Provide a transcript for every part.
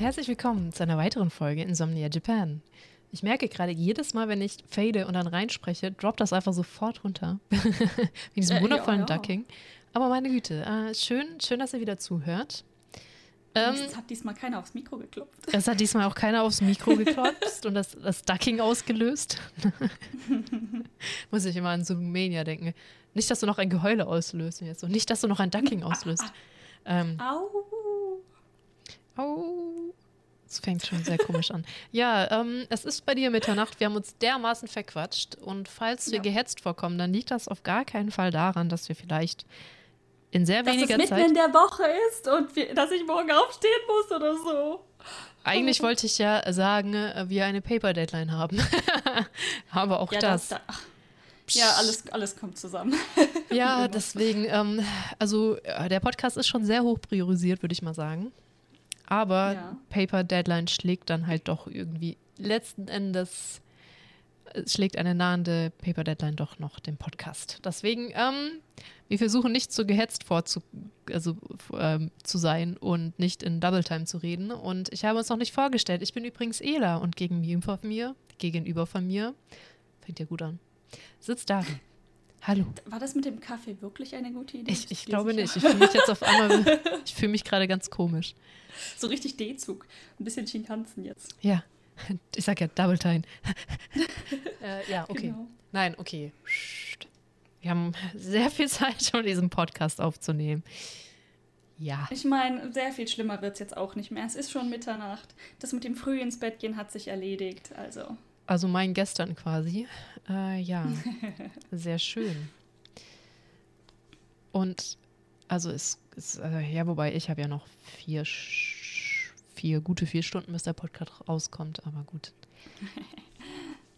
und herzlich willkommen zu einer weiteren Folge Insomnia Japan. Ich merke gerade jedes Mal, wenn ich fade und dann reinspreche, droppt das einfach sofort runter. Wie diesem äh, wundervollen ja, ja. Ducking. Aber meine Güte, äh, schön, schön, dass ihr wieder zuhört. Ähm, es hat diesmal keiner aufs Mikro geklopft. Es hat diesmal auch keiner aufs Mikro geklopft und das, das Ducking ausgelöst. Muss ich immer an Zoomania denken. Nicht, dass du noch ein Geheule auslöst jetzt und nicht, dass du noch ein Ducking auslöst. Ähm, Au. Oh, es fängt schon sehr komisch an. Ja, ähm, es ist bei dir Mitternacht. Wir haben uns dermaßen verquatscht. Und falls wir ja. gehetzt vorkommen, dann liegt das auf gar keinen Fall daran, dass wir vielleicht in sehr dass weniger es mitten Zeit. in der Woche ist und wir, dass ich morgen aufstehen muss oder so. Eigentlich wollte ich ja sagen, äh, wir eine Paper-Deadline haben. Aber auch ja, das. das da, ja, alles, alles kommt zusammen. ja, deswegen, ähm, also äh, der Podcast ist schon sehr hoch priorisiert, würde ich mal sagen. Aber ja. Paper Deadline schlägt dann halt doch irgendwie letzten Endes schlägt eine nahende Paper Deadline doch noch den Podcast. Deswegen, ähm, wir versuchen nicht so gehetzt vorzu also, ähm, zu sein und nicht in Double Time zu reden. Und ich habe uns noch nicht vorgestellt. Ich bin übrigens Ela und gegenüber von mir, gegenüber von mir, fängt ja gut an, sitzt Davi. Hallo. War das mit dem Kaffee wirklich eine gute Idee? Ich, ich glaube nicht. Ich fühle mich jetzt auf einmal, ich fühle mich gerade ganz komisch. So richtig D-Zug. Ein bisschen Shinkansen jetzt. Ja. Ich sag ja Double Time. äh, ja, okay. Genau. Nein, okay. Wir haben sehr viel Zeit, um diesen Podcast aufzunehmen. Ja. Ich meine, sehr viel schlimmer wird es jetzt auch nicht mehr. Es ist schon Mitternacht. Das mit dem früh ins Bett gehen hat sich erledigt. Also. Also mein gestern quasi. Äh, ja, sehr schön. Und also es ist, äh, ja, wobei ich habe ja noch vier, vier, gute vier Stunden, bis der Podcast rauskommt, aber gut.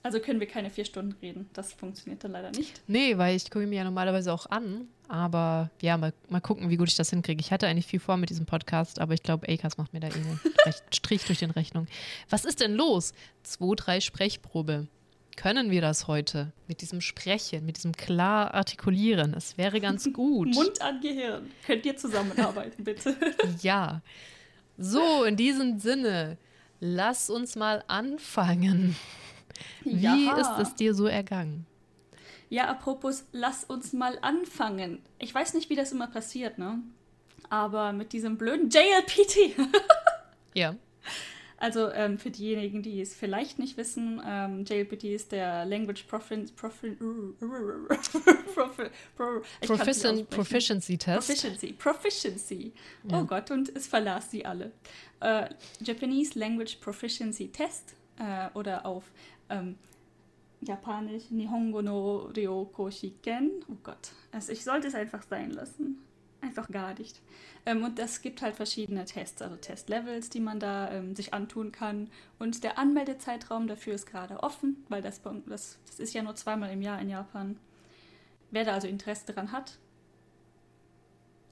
Also können wir keine vier Stunden reden. Das funktioniert dann leider nicht. Nee, weil ich gucke mir ja normalerweise auch an. Aber ja, mal, mal gucken, wie gut ich das hinkriege. Ich hatte eigentlich viel vor mit diesem Podcast, aber ich glaube, Acast macht mir da eh einen Strich durch den Rechnung. Was ist denn los? 2, 3 Sprechprobe. Können wir das heute mit diesem Sprechen, mit diesem klar artikulieren? Es wäre ganz gut. Mund an Gehirn. Könnt ihr zusammenarbeiten, bitte? ja. So, in diesem Sinne, lass uns mal anfangen. Wie ja. ist es dir so ergangen? Ja, apropos, lass uns mal anfangen. Ich weiß nicht, wie das immer passiert, ne? Aber mit diesem blöden JLPT. ja. Also ähm, für diejenigen, die es vielleicht nicht wissen, ähm, JLPT ist der Language Profin, Profin, Profi, Proficiency Test. Proficiency, Proficiency. Ja. Oh Gott, und es verlas sie alle. Äh, Japanese Language Proficiency Test äh, oder auf ähm, Japanisch Nihongo no Ryoko Shiken. Oh Gott, also ich sollte es einfach sein lassen. Einfach gar nicht. Ähm, und es gibt halt verschiedene Tests, also Testlevels, die man da ähm, sich antun kann. Und der Anmeldezeitraum dafür ist gerade offen, weil das, das, das ist ja nur zweimal im Jahr in Japan. Wer da also Interesse daran hat,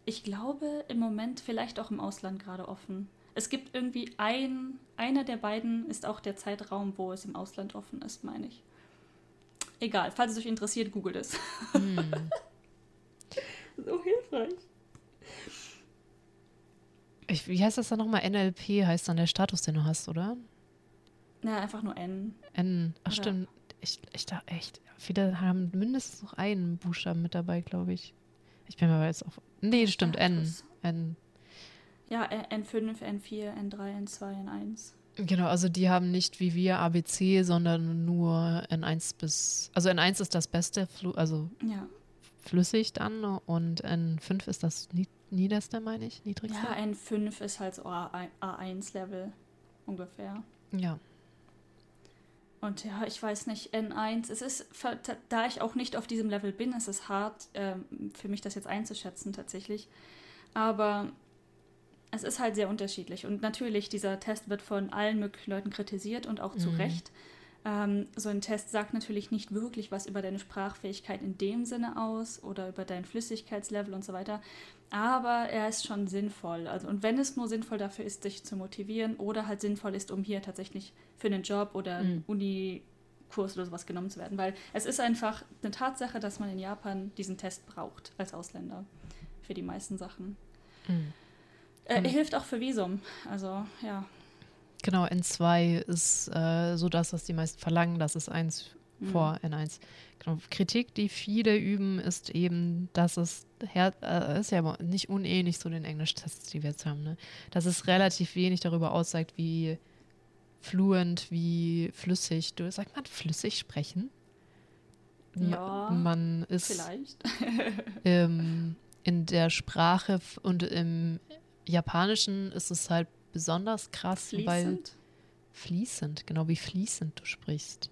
ich glaube im Moment vielleicht auch im Ausland gerade offen. Es gibt irgendwie ein, einer der beiden ist auch der Zeitraum, wo es im Ausland offen ist, meine ich. Egal, falls es euch interessiert, googelt es. Hm. so hilfreich. Ich, wie heißt das dann nochmal? NLP heißt dann der Status, den du hast, oder? Ja, einfach nur N. N. Ach, oder? stimmt. Ich, ich dachte echt, viele haben mindestens noch einen Buchstaben mit dabei, glaube ich. Ich bin mir aber jetzt auf. Nee, stimmt, N. N. Ja, N5, N4, N3, N2, N1. Genau, also die haben nicht wie wir ABC, sondern nur N1 bis. Also N1 ist das beste, also ja. flüssig dann und N5 ist das niederste, meine ich, niedrigste. Ja, N5 ist halt so A1-Level ungefähr. Ja. Und ja, ich weiß nicht, N1, es ist, da ich auch nicht auf diesem Level bin, es ist hart ähm, für mich das jetzt einzuschätzen tatsächlich. Aber es ist halt sehr unterschiedlich. Und natürlich, dieser Test wird von allen möglichen Leuten kritisiert und auch zu mhm. Recht. Ähm, so ein Test sagt natürlich nicht wirklich was über deine Sprachfähigkeit in dem Sinne aus oder über dein Flüssigkeitslevel und so weiter. Aber er ist schon sinnvoll. Also, und wenn es nur sinnvoll dafür ist, dich zu motivieren oder halt sinnvoll ist, um hier tatsächlich für einen Job oder mhm. Unikurs oder sowas genommen zu werden. Weil es ist einfach eine Tatsache, dass man in Japan diesen Test braucht als Ausländer für die meisten Sachen. Mhm. Er, er hilft auch für Visum. Also, ja. Genau, N2 ist äh, so das, was die meisten verlangen. Das ist eins mhm. vor N1. Genau. Kritik, die viele üben, ist eben, dass es her äh, ist ja nicht unähnlich zu den Englisch-Tests, die wir jetzt haben, ne? dass es relativ wenig darüber aussagt, wie fluent, wie flüssig. Du sagt man flüssig sprechen? Ja, man ist vielleicht. ähm, in der Sprache und im Japanischen ist es halt besonders krass, fließend? weil fließend, genau wie fließend du sprichst.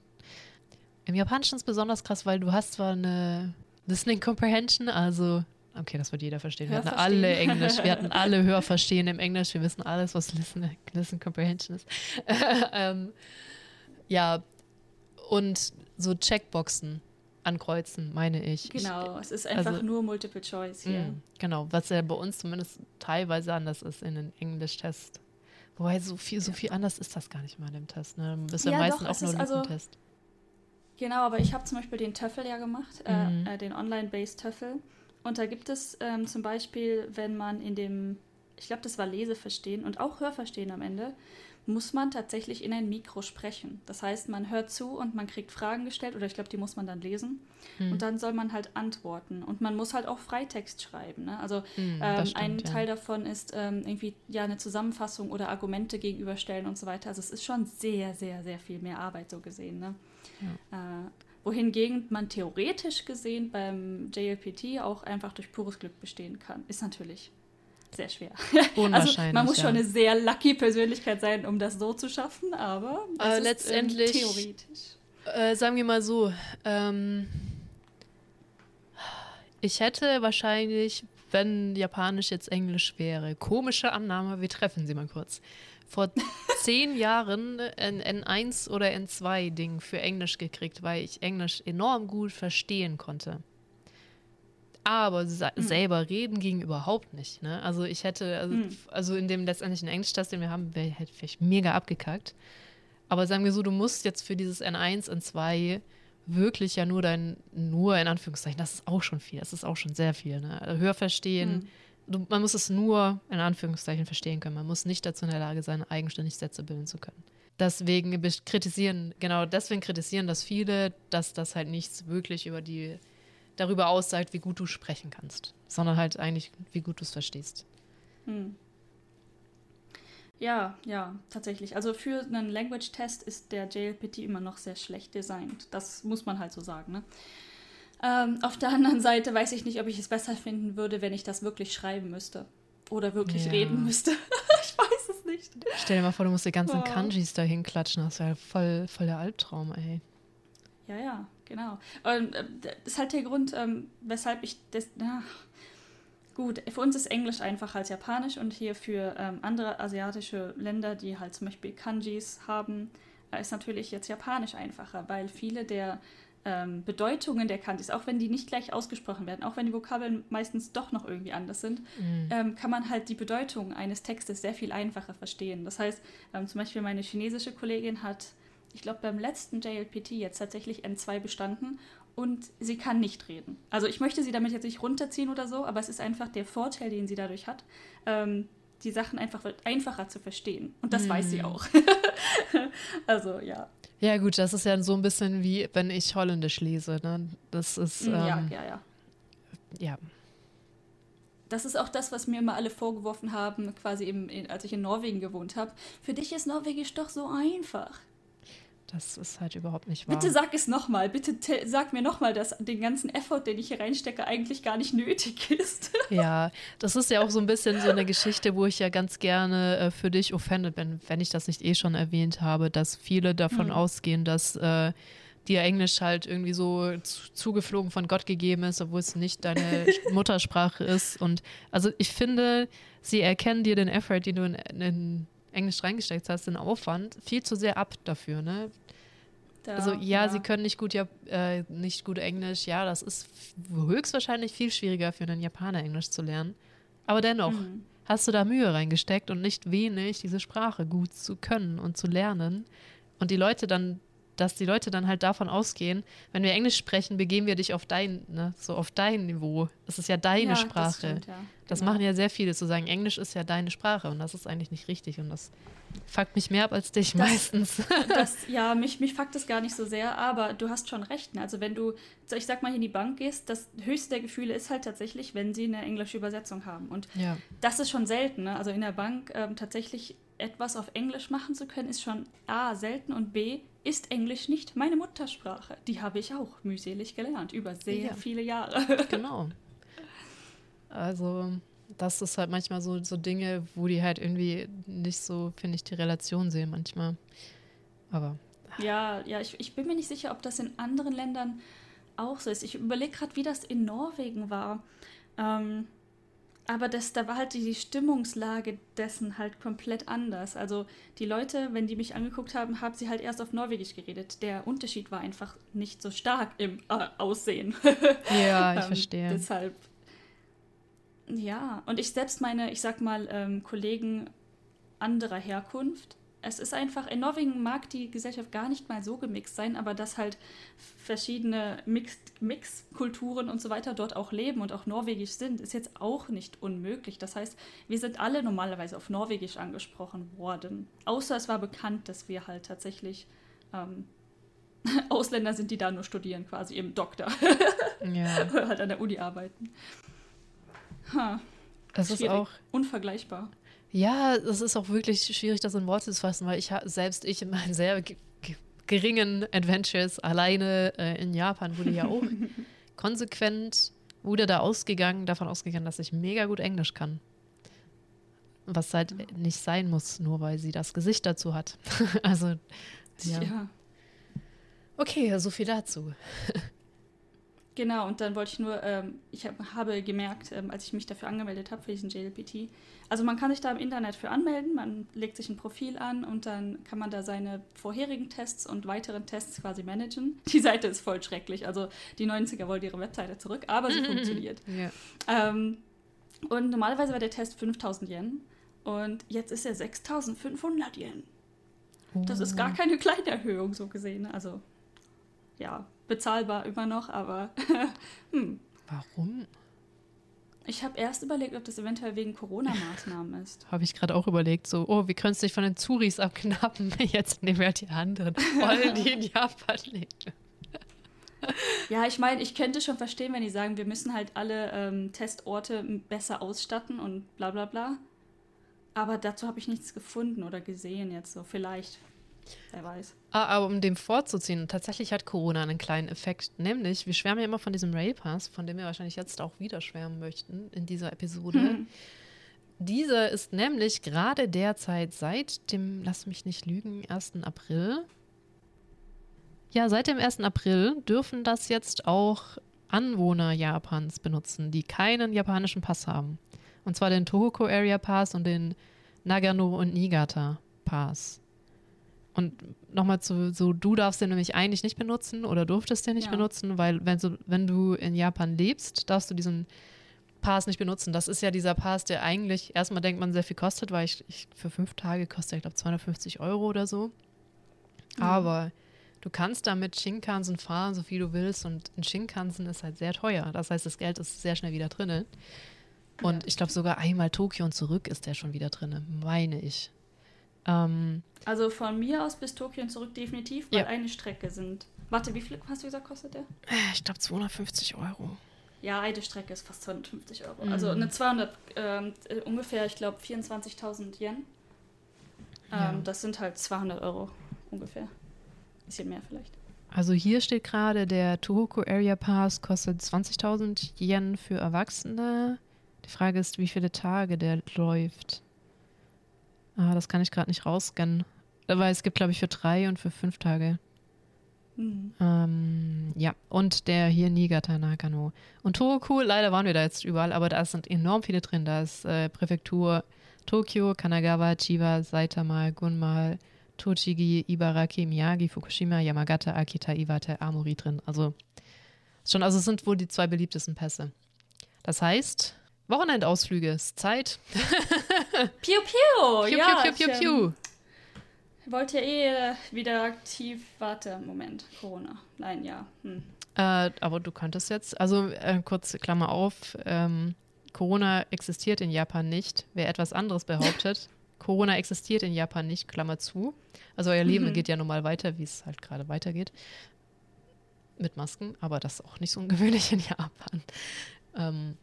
Im Japanischen ist es besonders krass, weil du hast zwar eine Listening Comprehension, also okay, das wird jeder verstehen. Wir hatten alle Englisch, wir hatten alle Hörverstehen im Englisch, wir wissen alles, was Listen, Listen Comprehension ist. ähm, ja, und so Checkboxen ankreuzen, meine ich. Genau, es ist einfach also, nur Multiple Choice hier. Mh, genau, was ja bei uns zumindest teilweise anders ist in den Englisch-Test. Wobei so viel, so viel anders ist das gar nicht mal in dem Test. Ne? Das ist ja, ja meistens doch, auch nur ein also, Test. Genau, aber ich habe zum Beispiel den Töffel ja gemacht, äh, mhm. äh, den Online-Based Töffel. Und da gibt es ähm, zum Beispiel, wenn man in dem, ich glaube, das war Leseverstehen und auch Hörverstehen am Ende, muss man tatsächlich in ein Mikro sprechen. Das heißt, man hört zu und man kriegt Fragen gestellt oder ich glaube, die muss man dann lesen hm. und dann soll man halt antworten und man muss halt auch Freitext schreiben. Ne? Also hm, ähm, stimmt, ein ja. Teil davon ist ähm, irgendwie ja eine Zusammenfassung oder Argumente gegenüberstellen und so weiter. Also es ist schon sehr, sehr, sehr viel mehr Arbeit so gesehen. Ne? Ja. Äh, wohingegen man theoretisch gesehen beim JLPT auch einfach durch pures Glück bestehen kann. Ist natürlich sehr schwer. Also man muss schon eine sehr lucky Persönlichkeit sein, um das so zu schaffen, aber äh, letztendlich ist, ähm, theoretisch. Äh, sagen wir mal so, ähm, ich hätte wahrscheinlich, wenn Japanisch jetzt Englisch wäre, komische Annahme, wir treffen sie mal kurz. Vor zehn Jahren ein N1 oder N2-Ding für Englisch gekriegt, weil ich Englisch enorm gut verstehen konnte aber mhm. selber reden ging überhaupt nicht. Ne? Also ich hätte, also, mhm. also in dem letztendlichen Englisch-Test, den wir haben, wäre ich halt vielleicht mega abgekackt. Aber sagen wir so, du musst jetzt für dieses N1, N2 wirklich ja nur dein, nur in Anführungszeichen, das ist auch schon viel, das ist auch schon sehr viel. Ne? Also Hörverstehen, mhm. du, man muss es nur in Anführungszeichen verstehen können. Man muss nicht dazu in der Lage sein, eigenständig Sätze bilden zu können. Deswegen kritisieren, genau deswegen kritisieren das viele, dass das halt nichts wirklich über die darüber aussagt, wie gut du sprechen kannst, sondern halt eigentlich, wie gut du es verstehst. Hm. Ja, ja, tatsächlich. Also für einen Language-Test ist der JLPT immer noch sehr schlecht designt. Das muss man halt so sagen. Ne? Ähm, auf der anderen Seite weiß ich nicht, ob ich es besser finden würde, wenn ich das wirklich schreiben müsste. Oder wirklich ja. reden müsste. ich weiß es nicht. Stell dir mal vor, du musst die ganzen oh. Kanjis da hinklatschen. Das wäre voll, voll der Albtraum, ey. Ja, ja, genau. Und äh, das ist halt der Grund, ähm, weshalb ich das. Na, gut, für uns ist Englisch einfacher als Japanisch und hier für ähm, andere asiatische Länder, die halt zum Beispiel Kanjis haben, äh, ist natürlich jetzt Japanisch einfacher, weil viele der ähm, Bedeutungen der Kanjis, auch wenn die nicht gleich ausgesprochen werden, auch wenn die Vokabeln meistens doch noch irgendwie anders sind, mhm. ähm, kann man halt die Bedeutung eines Textes sehr viel einfacher verstehen. Das heißt, ähm, zum Beispiel meine chinesische Kollegin hat ich glaube, beim letzten JLPT jetzt tatsächlich N2 bestanden und sie kann nicht reden. Also ich möchte sie damit jetzt nicht runterziehen oder so, aber es ist einfach der Vorteil, den sie dadurch hat, ähm, die Sachen einfach einfacher zu verstehen. Und das mm. weiß sie hm. auch. also ja. Ja gut, das ist ja so ein bisschen wie, wenn ich Holländisch lese. Ne? Das ist ähm, ja, ja, ja. Ja. Das ist auch das, was mir immer alle vorgeworfen haben, quasi eben, als ich in Norwegen gewohnt habe. Für dich ist Norwegisch doch so einfach. Das ist halt überhaupt nicht wahr. Bitte sag es nochmal. Bitte sag mir nochmal, dass den ganzen Effort, den ich hier reinstecke, eigentlich gar nicht nötig ist. ja, das ist ja auch so ein bisschen so eine Geschichte, wo ich ja ganz gerne äh, für dich offended bin, wenn ich das nicht eh schon erwähnt habe, dass viele davon hm. ausgehen, dass äh, dir Englisch halt irgendwie so zu, zugeflogen von Gott gegeben ist, obwohl es nicht deine Muttersprache ist. Und also ich finde, sie erkennen dir den Effort, den du in, in Englisch reingesteckt hast, den Aufwand viel zu sehr ab dafür, ne? Da, also ja, ja, sie können nicht gut, ja, äh, nicht gut Englisch. Ja, das ist höchstwahrscheinlich viel schwieriger für einen Japaner Englisch zu lernen. Aber dennoch mhm. hast du da Mühe reingesteckt und nicht wenig, diese Sprache gut zu können und zu lernen. Und die Leute dann dass die Leute dann halt davon ausgehen, wenn wir Englisch sprechen, begeben wir dich auf dein, ne, so auf dein Niveau. Das ist ja deine ja, Sprache. Das, stimmt, ja. das genau. machen ja sehr viele, zu sagen, Englisch ist ja deine Sprache und das ist eigentlich nicht richtig und das fuckt mich mehr ab als dich das, meistens. Das, ja, mich, mich fuckt es gar nicht so sehr, aber du hast schon recht. Ne? Also wenn du, ich sag mal, in die Bank gehst, das höchste der Gefühle ist halt tatsächlich, wenn sie eine englische Übersetzung haben. Und ja. das ist schon selten. Ne? Also in der Bank ähm, tatsächlich etwas auf Englisch machen zu können, ist schon A, selten und B, ist Englisch nicht meine Muttersprache. Die habe ich auch mühselig gelernt, über sehr ja. viele Jahre. Genau. Also, das ist halt manchmal so, so Dinge, wo die halt irgendwie nicht so, finde ich, die Relation sehen manchmal. Aber. Ja, ja, ich, ich bin mir nicht sicher, ob das in anderen Ländern auch so ist. Ich überlege gerade, wie das in Norwegen war. Ähm, aber das, da war halt die Stimmungslage dessen halt komplett anders. Also die Leute, wenn die mich angeguckt haben, haben sie halt erst auf Norwegisch geredet. Der Unterschied war einfach nicht so stark im äh, Aussehen. Ja, ich ähm, verstehe. Deshalb, ja. Und ich selbst meine, ich sag mal, ähm, Kollegen anderer Herkunft, es ist einfach, in Norwegen mag die Gesellschaft gar nicht mal so gemixt sein, aber dass halt verschiedene Mixkulturen Mix und so weiter dort auch leben und auch norwegisch sind, ist jetzt auch nicht unmöglich. Das heißt, wir sind alle normalerweise auf Norwegisch angesprochen worden. Außer es war bekannt, dass wir halt tatsächlich ähm, Ausländer sind, die da nur studieren, quasi im Doktor. Ja. Oder halt an der Uni arbeiten. Ha. Das Schwierig. ist auch unvergleichbar. Ja, es ist auch wirklich schwierig, das in Worte zu fassen, weil ich selbst ich in meinen sehr geringen Adventures alleine äh, in Japan wurde ja auch konsequent wurde da ausgegangen, davon ausgegangen, dass ich mega gut Englisch kann. Was halt ja. nicht sein muss, nur weil sie das Gesicht dazu hat. also, ja. ja. Okay, so viel dazu. Genau, und dann wollte ich nur, ähm, ich hab, habe gemerkt, ähm, als ich mich dafür angemeldet habe, für diesen JLPT, also man kann sich da im Internet für anmelden, man legt sich ein Profil an und dann kann man da seine vorherigen Tests und weiteren Tests quasi managen. Die Seite ist voll schrecklich, also die 90er wollen ihre Webseite zurück, aber sie funktioniert. Ja. Ähm, und normalerweise war der Test 5000 Yen und jetzt ist er 6500 Yen. Das ist gar oh. keine kleine Erhöhung so gesehen, also ja, bezahlbar immer noch, aber hm. Warum? Ich habe erst überlegt, ob das eventuell wegen Corona-Maßnahmen ist. habe ich gerade auch überlegt, so, oh, wir können es dich von den Zuris abknappen. Jetzt nehmen wir halt die anderen. Wollen die in Japan leben. Ja, ich meine, ich könnte schon verstehen, wenn die sagen, wir müssen halt alle ähm, Testorte besser ausstatten und bla bla bla. Aber dazu habe ich nichts gefunden oder gesehen jetzt so. Vielleicht. Wer weiß. Ah, aber um dem vorzuziehen, tatsächlich hat Corona einen kleinen Effekt. Nämlich, wir schwärmen ja immer von diesem Rail Pass, von dem wir wahrscheinlich jetzt auch wieder schwärmen möchten in dieser Episode. Hm. Dieser ist nämlich gerade derzeit seit dem, lass mich nicht lügen, 1. April. Ja, seit dem 1. April dürfen das jetzt auch Anwohner Japans benutzen, die keinen japanischen Pass haben. Und zwar den Tohoku Area Pass und den Nagano und Niigata Pass. Und nochmal zu, so, du darfst den nämlich eigentlich nicht benutzen oder durftest den nicht ja. benutzen, weil wenn, so, wenn du in Japan lebst, darfst du diesen Pass nicht benutzen. Das ist ja dieser Pass, der eigentlich erstmal denkt man sehr viel kostet, weil ich, ich für fünf Tage kostet, ich glaube, 250 Euro oder so. Mhm. Aber du kannst damit Shinkansen fahren, so viel du willst. Und ein Shinkansen ist halt sehr teuer. Das heißt, das Geld ist sehr schnell wieder drin. Und ja. ich glaube, sogar einmal Tokio und zurück ist der schon wieder drin, meine ich. Ähm, also von mir aus bis Tokio und zurück definitiv, weil ja. eine Strecke sind. Warte, wie viel hast du gesagt, kostet der? Äh, ich glaube 250 Euro. Ja, eine Strecke ist fast 250 Euro. Mhm. Also eine 200, ähm, äh, ungefähr, ich glaube, 24.000 Yen. Ähm, ja. Das sind halt 200 Euro ungefähr. Bisschen mehr vielleicht. Also hier steht gerade, der Tohoku Area Pass kostet 20.000 Yen für Erwachsene. Die Frage ist, wie viele Tage der läuft. Ah, das kann ich gerade nicht rausscannen. Weil es gibt, glaube ich, für drei und für fünf Tage. Mhm. Ähm, ja, und der hier Niigata Nakano. Und Tohoku, leider waren wir da jetzt überall, aber da sind enorm viele drin. Da ist äh, Präfektur Tokio, Kanagawa, Chiba, Saitama, Gunma, Tochigi, Ibaraki, Miyagi, Fukushima, Yamagata, Akita, Iwate, Amori drin. Also schon, also es sind wohl die zwei beliebtesten Pässe. Das heißt, Wochenendausflüge ist Zeit. Piu piu, piu, ja. Piu, piu, piu, piu. Ähm, wollte eh wieder aktiv, warte, Moment, Corona. Nein, ja. Hm. Äh, aber du könntest jetzt, also äh, kurz Klammer auf, ähm, Corona existiert in Japan nicht. Wer etwas anderes behauptet, Corona existiert in Japan nicht, Klammer zu. Also euer Leben mhm. geht ja normal weiter, wie es halt gerade weitergeht. Mit Masken, aber das ist auch nicht so ungewöhnlich in Japan. Ähm,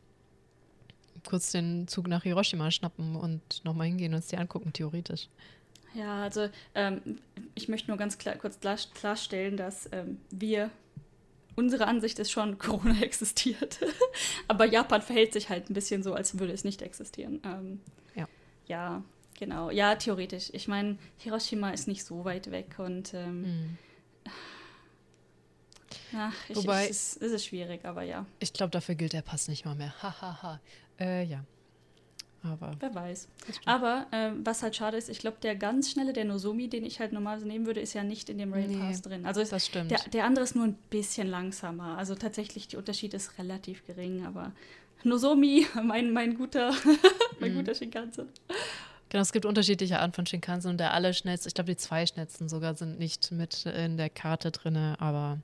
kurz den Zug nach Hiroshima schnappen und nochmal hingehen und es dir angucken, theoretisch. Ja, also ähm, ich möchte nur ganz klar, kurz klar, klarstellen, dass ähm, wir, unsere Ansicht ist schon, Corona existiert. Aber Japan verhält sich halt ein bisschen so, als würde es nicht existieren. Ähm, ja. Ja, genau. Ja, theoretisch. Ich meine, Hiroshima ist nicht so weit weg und mhm. Ach, ich, Wobei, ich, es, ist, es ist schwierig, aber ja. Ich glaube, dafür gilt der Pass nicht mal mehr. Hahaha. Ha, ha. Äh, ja. Aber. Wer weiß. Aber äh, was halt schade ist, ich glaube, der ganz schnelle, der Nozomi, den ich halt normalerweise nehmen würde, ist ja nicht in dem Rail Pass nee, drin. Also das stimmt. Der, der andere ist nur ein bisschen langsamer. Also tatsächlich, der Unterschied ist relativ gering, aber Nozomi, mein, mein guter, mein mhm. guter Shinkansen. Genau, es gibt unterschiedliche Arten von Shinkansen und der allerschnellste, ich glaube, die zwei schnellsten sogar sind nicht mit in der Karte drin, aber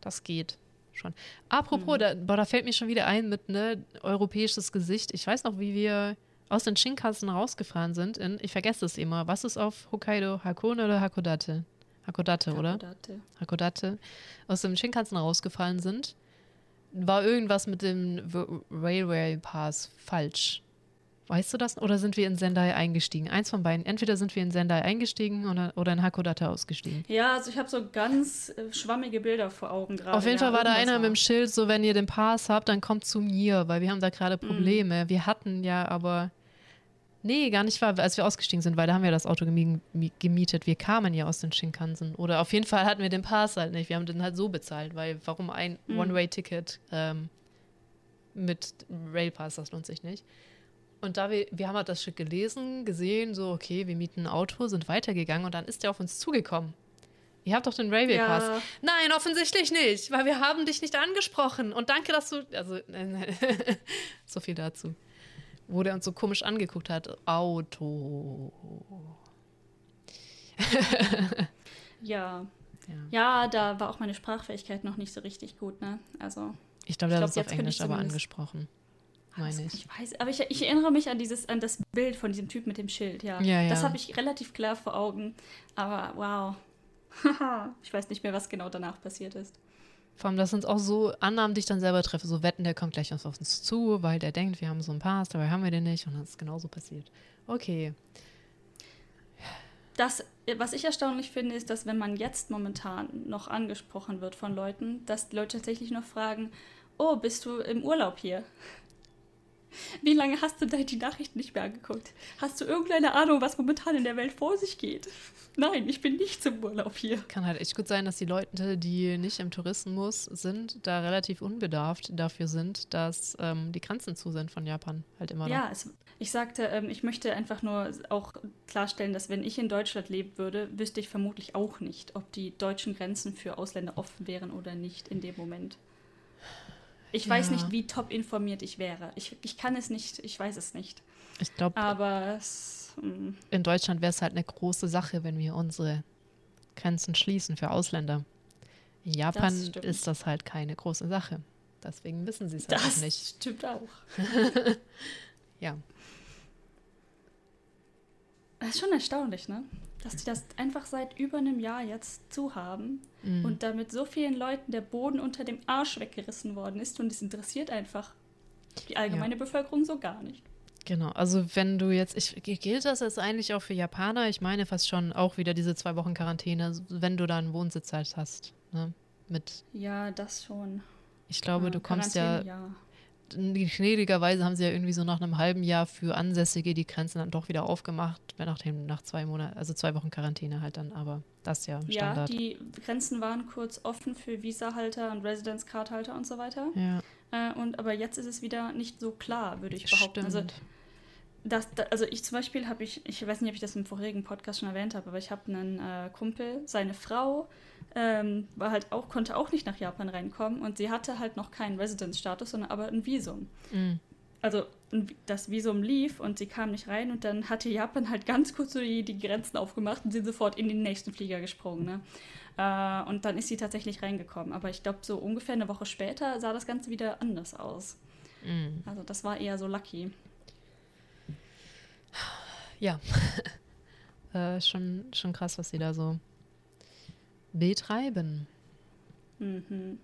das geht schon. Apropos, mhm. da, boah, da fällt mir schon wieder ein mit ne europäisches Gesicht. Ich weiß noch, wie wir aus den Shinkansen rausgefahren sind. In, ich vergesse es immer. Was ist auf Hokkaido? Hakone oder Hakodate? Hakodate, oder? Hakodate. Hakodate. Aus dem Shinkansen rausgefallen sind. War irgendwas mit dem Railway Pass falsch. Weißt du das? Oder sind wir in Sendai eingestiegen? Eins von beiden. Entweder sind wir in Sendai eingestiegen oder, oder in Hakodate ausgestiegen. Ja, also ich habe so ganz äh, schwammige Bilder vor Augen gerade. Auf jeden Fall war da einer war. mit dem Schild, so wenn ihr den Pass habt, dann kommt zu mir, weil wir haben da gerade mhm. Probleme. Mhm. Wir hatten ja aber. Nee, gar nicht wahr, als wir ausgestiegen sind, weil da haben wir das Auto gemietet. Wir kamen ja aus den Shinkansen. Oder auf jeden Fall hatten wir den Pass halt nicht. Wir haben den halt so bezahlt, weil warum ein mhm. One-Way-Ticket ähm, mit Railpass, das lohnt sich nicht. Und da wir, wir haben halt das Stück gelesen, gesehen, so, okay, wir mieten ein Auto, sind weitergegangen und dann ist der auf uns zugekommen. Ihr habt doch den Railway Pass. Ja. Nein, offensichtlich nicht, weil wir haben dich nicht angesprochen. Und danke, dass du. Also, so viel dazu. Wo der uns so komisch angeguckt hat. Auto. ja. ja. Ja, da war auch meine Sprachfähigkeit noch nicht so richtig gut, ne? Also. Ich glaube, der hat es auf Englisch aber angesprochen meine ich. Ich weiß, aber ich, ich, erinnere mich an dieses, an das Bild von diesem Typ mit dem Schild, ja. ja, ja. Das habe ich relativ klar vor Augen. Aber wow. ich weiß nicht mehr, was genau danach passiert ist. Vor allem, das sind auch so Annahmen, die ich dann selber treffe. So wetten, der kommt gleich auf uns zu, weil der denkt, wir haben so einen Pass, dabei haben wir den nicht. Und dann ist genauso passiert. Okay. Das, was ich erstaunlich finde, ist, dass wenn man jetzt momentan noch angesprochen wird von Leuten, dass die Leute tatsächlich noch fragen, oh, bist du im Urlaub hier? Wie lange hast du die Nachrichten nicht mehr angeguckt? Hast du irgendeine Ahnung, was momentan in der Welt vor sich geht? Nein, ich bin nicht zum Urlaub hier. Kann halt echt gut sein, dass die Leute, die nicht im Tourismus sind, da relativ unbedarft dafür sind, dass ähm, die Grenzen zu sind von Japan halt immer noch. Ja, es, ich sagte, ähm, ich möchte einfach nur auch klarstellen, dass wenn ich in Deutschland leben würde, wüsste ich vermutlich auch nicht, ob die deutschen Grenzen für Ausländer offen wären oder nicht in dem Moment. Ich weiß nicht, wie top informiert ich wäre. Ich, ich kann es nicht, ich weiß es nicht. Ich glaube, aber es, hm. in Deutschland wäre es halt eine große Sache, wenn wir unsere Grenzen schließen für Ausländer. In Japan das ist das halt keine große Sache. Deswegen wissen sie es halt das nicht. Das stimmt auch. ja. Das ist schon erstaunlich, ne? Dass die das einfach seit über einem Jahr jetzt zu haben mhm. und damit so vielen Leuten der Boden unter dem Arsch weggerissen worden ist und es interessiert einfach die allgemeine ja. Bevölkerung so gar nicht. Genau, also wenn du jetzt, ich, gilt das jetzt eigentlich auch für Japaner? Ich meine fast schon auch wieder diese zwei Wochen Quarantäne, wenn du da einen Wohnsitz halt hast, ne? Mit. Ja, das schon. Ich glaube, ja, du kommst ja, ja gnädigerweise haben sie ja irgendwie so nach einem halben Jahr für Ansässige die Grenzen dann doch wieder aufgemacht, nachdem nach zwei Monaten, also zwei Wochen Quarantäne halt dann, aber das ist ja Standard. Ja, die Grenzen waren kurz offen für Visa-Halter und Residence Card-Halter und so weiter. Ja. Äh, und aber jetzt ist es wieder nicht so klar, würde ich behaupten. Also, das, also ich zum Beispiel habe ich, ich weiß nicht, ob ich das im vorherigen Podcast schon erwähnt habe, aber ich habe einen äh, Kumpel, seine Frau ähm, war halt auch, konnte auch nicht nach Japan reinkommen und sie hatte halt noch keinen Residence-Status, sondern aber ein Visum. Mhm. Also das Visum lief und sie kam nicht rein und dann hatte Japan halt ganz kurz so die, die Grenzen aufgemacht und sind sofort in den nächsten Flieger gesprungen. Ne? Äh, und dann ist sie tatsächlich reingekommen. Aber ich glaube, so ungefähr eine Woche später sah das Ganze wieder anders aus. Mhm. Also das war eher so lucky. Ja, äh, schon, schon krass, was sie da so betreiben. Mhm.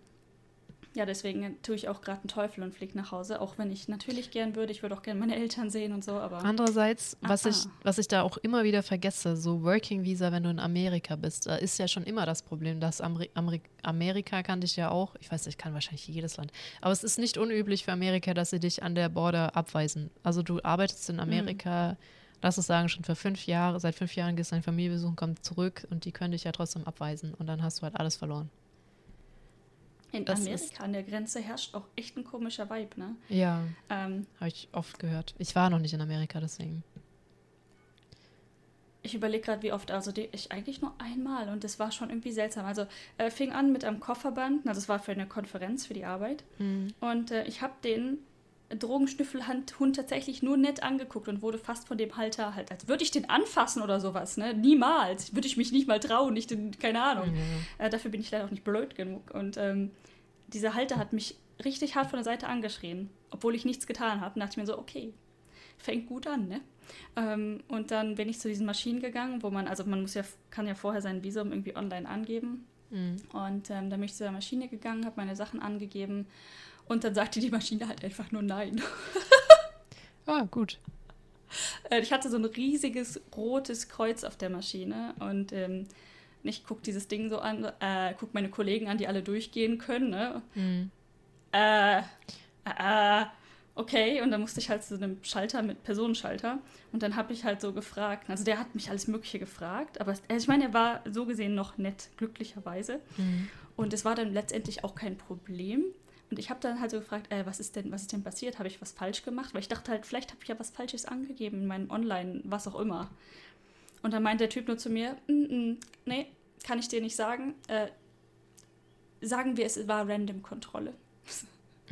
Ja, deswegen tue ich auch gerade einen Teufel und fliege nach Hause, auch wenn ich natürlich gern würde. Ich würde auch gerne meine Eltern sehen und so, aber. Andererseits, was ich, was ich da auch immer wieder vergesse, so Working Visa, wenn du in Amerika bist, da ist ja schon immer das Problem, dass Ameri Ameri Amerika kann dich ja auch, ich weiß nicht, kann wahrscheinlich jedes Land, aber es ist nicht unüblich für Amerika, dass sie dich an der Border abweisen. Also du arbeitest in Amerika. Mhm lass es sagen, schon für fünf Jahre, seit fünf Jahren gehst du deine Familie besuchen, kommst zurück und die können dich ja trotzdem abweisen und dann hast du halt alles verloren. In das Amerika an der Grenze herrscht auch echt ein komischer Vibe, ne? Ja. Ähm, Habe ich oft gehört. Ich war noch nicht in Amerika, deswegen. Ich überlege gerade, wie oft, also die, ich eigentlich nur einmal und das war schon irgendwie seltsam. Also äh, fing an mit einem Kofferband, also das war für eine Konferenz für die Arbeit. Mhm. Und äh, ich habe den Drogenschnüffelhund tatsächlich nur nett angeguckt und wurde fast von dem Halter halt, als würde ich den anfassen oder sowas, ne? Niemals. Würde ich mich nicht mal trauen, nicht, in, keine Ahnung. Mhm. Äh, dafür bin ich leider auch nicht blöd genug. Und ähm, dieser Halter hat mich richtig hart von der Seite angeschrien, obwohl ich nichts getan habe. Dachte ich mir so, okay, fängt gut an, ne? Ähm, und dann bin ich zu diesen Maschinen gegangen, wo man, also man muss ja, kann ja vorher sein Visum irgendwie online angeben. Mhm. Und ähm, dann bin ich zu der Maschine gegangen, habe meine Sachen angegeben und dann sagte die Maschine halt einfach nur nein. ah, gut. Äh, ich hatte so ein riesiges rotes Kreuz auf der Maschine und ähm, ich gucke dieses Ding so an, äh, gucke meine Kollegen an, die alle durchgehen können. Ne? Mhm. Äh, äh, okay, und dann musste ich halt zu einem Schalter mit Personenschalter und dann habe ich halt so gefragt, also der hat mich alles Mögliche gefragt, aber also ich meine, er war so gesehen noch nett, glücklicherweise. Mhm. Und es war dann letztendlich auch kein Problem. Und ich habe dann halt so gefragt, äh, was ist denn, was ist denn passiert? Habe ich was falsch gemacht? Weil ich dachte halt, vielleicht habe ich ja was Falsches angegeben in meinem Online, was auch immer. Und dann meint der Typ nur zu mir, mm -mm, nee, kann ich dir nicht sagen. Äh, sagen wir, es war Random-Kontrolle.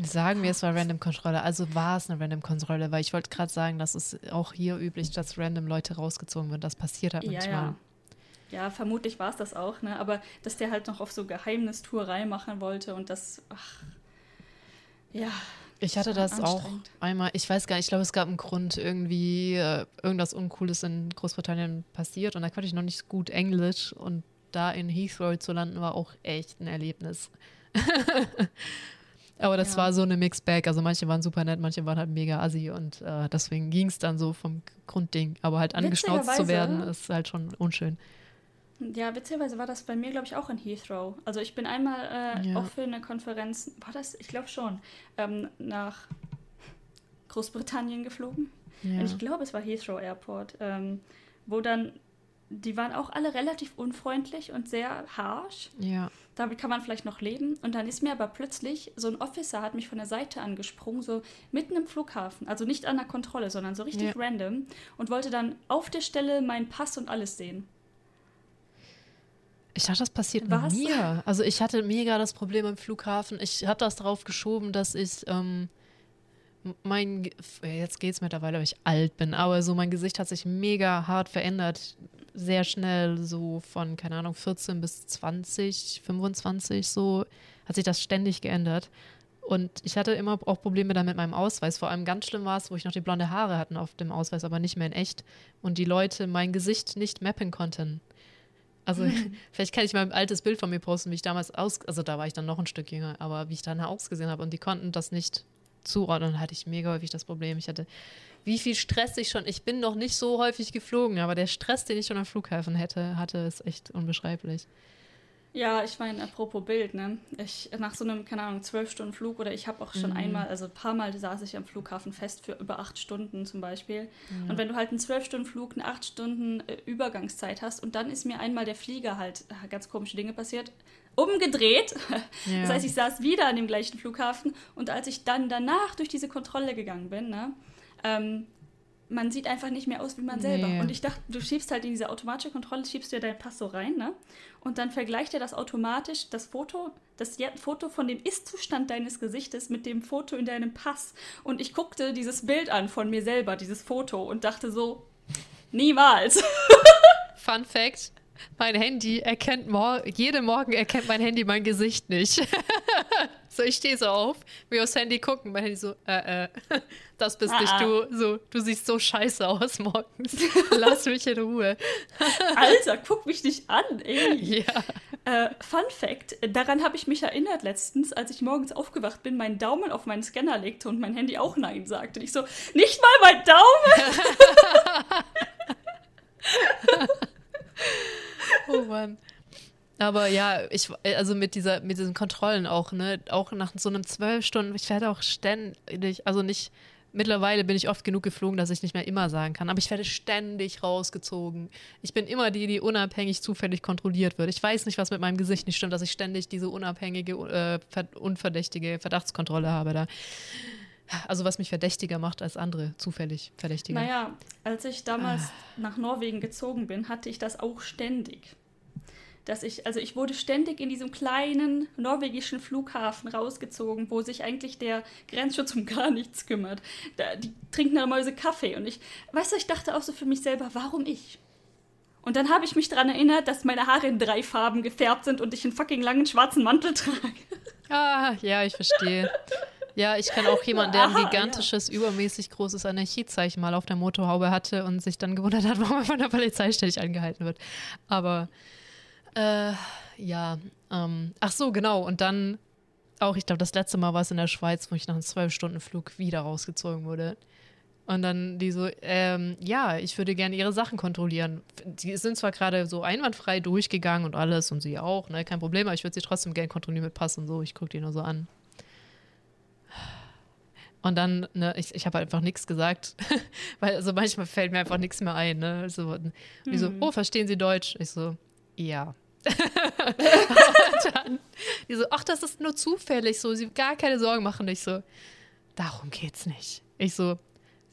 Sagen wir, es war Random-Kontrolle. Also war es eine Random-Kontrolle, weil ich wollte gerade sagen, dass es auch hier üblich, dass random Leute rausgezogen werden. Das passiert halt manchmal. Ja, ja. ja vermutlich war es das auch, ne? Aber dass der halt noch auf so Geheimnistuerei machen wollte und das, ach, ja. Ich hatte das auch einmal, ich weiß gar nicht, ich glaube, es gab einen Grund, irgendwie äh, irgendwas Uncooles in Großbritannien passiert und da konnte ich noch nicht gut Englisch und da in Heathrow zu landen war auch echt ein Erlebnis. Aber das ja. war so eine Mixed Bag. Also manche waren super nett, manche waren halt mega assi und äh, deswegen ging es dann so vom Grundding. Aber halt angeschnauzt zu werden, ist halt schon unschön. Ja, witzigerweise war das bei mir, glaube ich, auch in Heathrow. Also ich bin einmal äh, ja. auch für eine Konferenz, war das, ich glaube schon, ähm, nach Großbritannien geflogen. Ja. Und ich glaube, es war Heathrow Airport, ähm, wo dann, die waren auch alle relativ unfreundlich und sehr harsh. Ja. Damit kann man vielleicht noch leben. Und dann ist mir aber plötzlich, so ein Officer hat mich von der Seite angesprungen, so mitten im Flughafen. Also nicht an der Kontrolle, sondern so richtig ja. random. Und wollte dann auf der Stelle meinen Pass und alles sehen. Ich dachte, das passiert Was? mit mir. Also ich hatte mega das Problem am Flughafen. Ich habe das darauf geschoben, dass ich ähm, mein, jetzt geht es mittlerweile, weil ich alt bin, aber so mein Gesicht hat sich mega hart verändert. Sehr schnell, so von, keine Ahnung, 14 bis 20, 25, so hat sich das ständig geändert. Und ich hatte immer auch Probleme dann mit meinem Ausweis. Vor allem ganz schlimm war es, wo ich noch die blonde Haare hatte auf dem Ausweis, aber nicht mehr in echt. Und die Leute mein Gesicht nicht mappen konnten. Also vielleicht kann ich mal ein altes Bild von mir posten, wie ich damals aus, also da war ich dann noch ein Stück jünger, aber wie ich dann ausgesehen habe und die konnten das nicht zuordnen, dann hatte ich mega häufig das Problem. Ich hatte, wie viel Stress ich schon, ich bin noch nicht so häufig geflogen, aber der Stress, den ich schon am Flughafen hätte, hatte, ist echt unbeschreiblich. Ja, ich meine, apropos Bild, ne? Ich, nach so einem, keine Ahnung, zwölf Stunden Flug oder ich habe auch schon mhm. einmal, also ein paar Mal saß ich am Flughafen fest für über acht Stunden zum Beispiel. Mhm. Und wenn du halt einen zwölf Stunden Flug, eine acht Stunden äh, Übergangszeit hast und dann ist mir einmal der Flieger halt äh, ganz komische Dinge passiert, umgedreht. Ja. Das heißt, ich saß wieder an dem gleichen Flughafen und als ich dann danach durch diese Kontrolle gegangen bin, ne, ähm, man sieht einfach nicht mehr aus wie man selber. Nee. Und ich dachte, du schiebst halt in diese automatische Kontrolle, schiebst du ja deinen Pass so rein, ne? Und dann vergleicht er das automatisch, das Foto, das Foto von dem Ist-Zustand deines Gesichtes mit dem Foto in deinem Pass. Und ich guckte dieses Bild an von mir selber, dieses Foto, und dachte so, niemals. Fun Fact: Mein Handy erkennt mor jede Morgen erkennt mein Handy mein Gesicht nicht. so, ich stehe so auf, will aufs Handy gucken, mein Handy so, äh, äh, das bist ah, nicht ah. du. So, du siehst so scheiße aus morgens. Lass mich in Ruhe. Alter, guck mich nicht an, ey. Ja. Äh, Fun Fact: Daran habe ich mich erinnert letztens, als ich morgens aufgewacht bin, meinen Daumen auf meinen Scanner legte und mein Handy auch Nein sagte. Und ich so, nicht mal mein Daumen! Oh Mann. Aber ja, ich, also mit dieser, mit diesen Kontrollen auch, ne, auch nach so einem zwölf Stunden, ich werde auch ständig, also nicht, mittlerweile bin ich oft genug geflogen, dass ich nicht mehr immer sagen kann, aber ich werde ständig rausgezogen. Ich bin immer die, die unabhängig zufällig kontrolliert wird. Ich weiß nicht, was mit meinem Gesicht nicht stimmt, dass ich ständig diese unabhängige, äh, unverdächtige Verdachtskontrolle habe da. Also was mich verdächtiger macht als andere, zufällig verdächtiger. Naja, als ich damals ah. nach Norwegen gezogen bin, hatte ich das auch ständig. Dass ich, also ich wurde ständig in diesem kleinen norwegischen Flughafen rausgezogen, wo sich eigentlich der Grenzschutz um gar nichts kümmert. Da, die trinken da Mäuse Kaffee und ich, weißt du, ich dachte auch so für mich selber, warum ich? Und dann habe ich mich daran erinnert, dass meine Haare in drei Farben gefärbt sind und ich einen fucking langen schwarzen Mantel trage. Ah, ja, ich verstehe. Ja, ich kenne auch jemanden, der ein gigantisches, ja. übermäßig großes Anarchiezeichen mal auf der Motorhaube hatte und sich dann gewundert hat, warum er von der Polizei ständig angehalten wird. Aber äh, ja, ähm, ach so, genau. Und dann auch, ich glaube, das letzte Mal war es in der Schweiz, wo ich nach einem Zwölf-Stunden-Flug wieder rausgezogen wurde. Und dann die so, ähm, ja, ich würde gerne ihre Sachen kontrollieren. Die sind zwar gerade so einwandfrei durchgegangen und alles und sie auch, ne, kein Problem, aber ich würde sie trotzdem gerne kontrollieren mit Pass und so. Ich gucke die nur so an. Und dann, ne, ich, ich habe halt einfach nichts gesagt, weil also manchmal fällt mir einfach nichts mehr ein. Ne? So, und die mhm. so, oh, verstehen Sie Deutsch? Ich so, ja. und dann, die so, ach, das ist nur zufällig so, Sie gar keine Sorgen machen. ich so, darum geht's nicht. Ich so,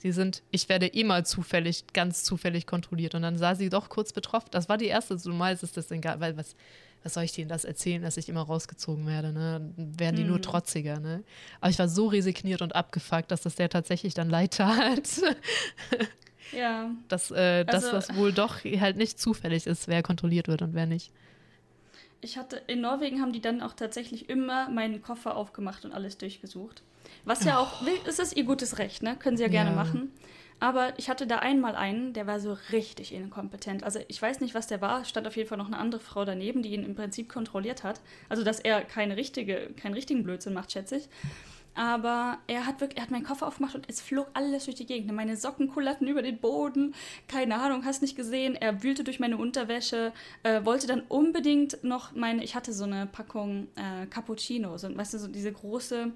Sie sind, ich werde immer zufällig, ganz zufällig kontrolliert. Und dann sah sie doch kurz betroffen. Das war die erste, so normal ist das egal, weil was, was soll ich denen das erzählen, dass ich immer rausgezogen werde, ne? Werden die mhm. nur trotziger, ne? Aber ich war so resigniert und abgefuckt, dass das der tatsächlich dann leid tat. Ja. Dass, äh, also, dass das wohl doch halt nicht zufällig ist, wer kontrolliert wird und wer nicht. Ich hatte, in Norwegen haben die dann auch tatsächlich immer meinen Koffer aufgemacht und alles durchgesucht. Was ja auch, oh. ist das ihr gutes Recht, ne? Können sie ja gerne ja. machen. Aber ich hatte da einmal einen, der war so richtig inkompetent. Also ich weiß nicht, was der war. Stand auf jeden Fall noch eine andere Frau daneben, die ihn im Prinzip kontrolliert hat. Also dass er keine richtige, keinen richtigen Blödsinn macht, schätze ich. Aber er hat wirklich, er hat meinen Koffer aufgemacht und es flog alles durch die Gegend. Meine Socken kullerten über den Boden. Keine Ahnung, hast nicht gesehen. Er wühlte durch meine Unterwäsche, äh, wollte dann unbedingt noch meine, ich hatte so eine Packung äh, Cappuccino, so, weißt du, so diese große,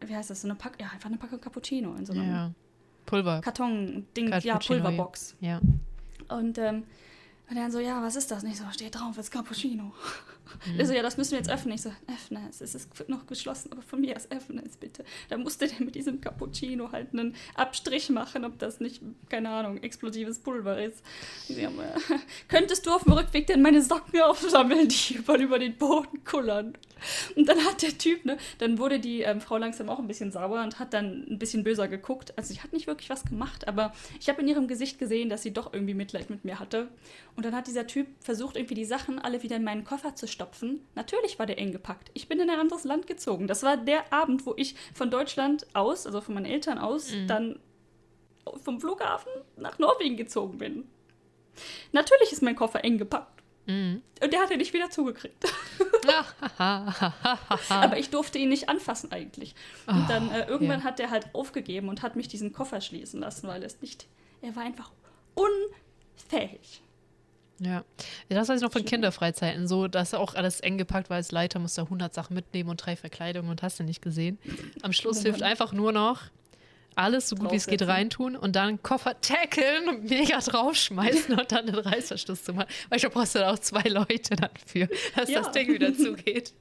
wie heißt das, so eine Packung, ja, einfach eine Packung Cappuccino in so einem ja. Pulver. Karton-Ding, ja, Pulverbox. Ja. Und ähm, und dann so, ja, was ist das? Und ich so, steht drauf, ist Cappuccino. Mhm. Er so, ja, das müssen wir jetzt öffnen. Ich so, öffne es. Es ist noch geschlossen, aber von mir aus öffne es bitte. Da musste der mit diesem Cappuccino halt einen Abstrich machen, ob das nicht, keine Ahnung, explosives Pulver ist. Ja, könntest du auf dem Rückweg denn meine Socken aufsammeln, die über, über den Boden kullern? Und dann hat der Typ, ne, dann wurde die ähm, Frau langsam auch ein bisschen sauer und hat dann ein bisschen böser geguckt. Also sie hat nicht wirklich was gemacht, aber ich habe in ihrem Gesicht gesehen, dass sie doch irgendwie Mitleid mit mir hatte. Und dann hat dieser Typ versucht, irgendwie die Sachen alle wieder in meinen Koffer zu stopfen. Natürlich war der eng gepackt. Ich bin in ein anderes Land gezogen. Das war der Abend, wo ich von Deutschland aus, also von meinen Eltern aus, mhm. dann vom Flughafen nach Norwegen gezogen bin. Natürlich ist mein Koffer eng gepackt. Mhm. Und der hat er nicht wieder zugekriegt. Aber ich durfte ihn nicht anfassen eigentlich. Und dann äh, irgendwann ja. hat er halt aufgegeben und hat mich diesen Koffer schließen lassen, weil es nicht. Er war einfach unfähig. Ja. das weiß ich noch von Kinderfreizeiten, so, dass auch alles eng gepackt war als Leiter, musste 100 Sachen mitnehmen und drei Verkleidungen und hast du nicht gesehen. Am Schluss hilft einfach nur noch alles so gut wie es geht reintun und dann Koffer tackeln und mega draufschmeißen und dann den Reißverschluss zu machen. Weil ich brauchst du da auch zwei Leute dafür, dass ja. das Ding wieder zugeht.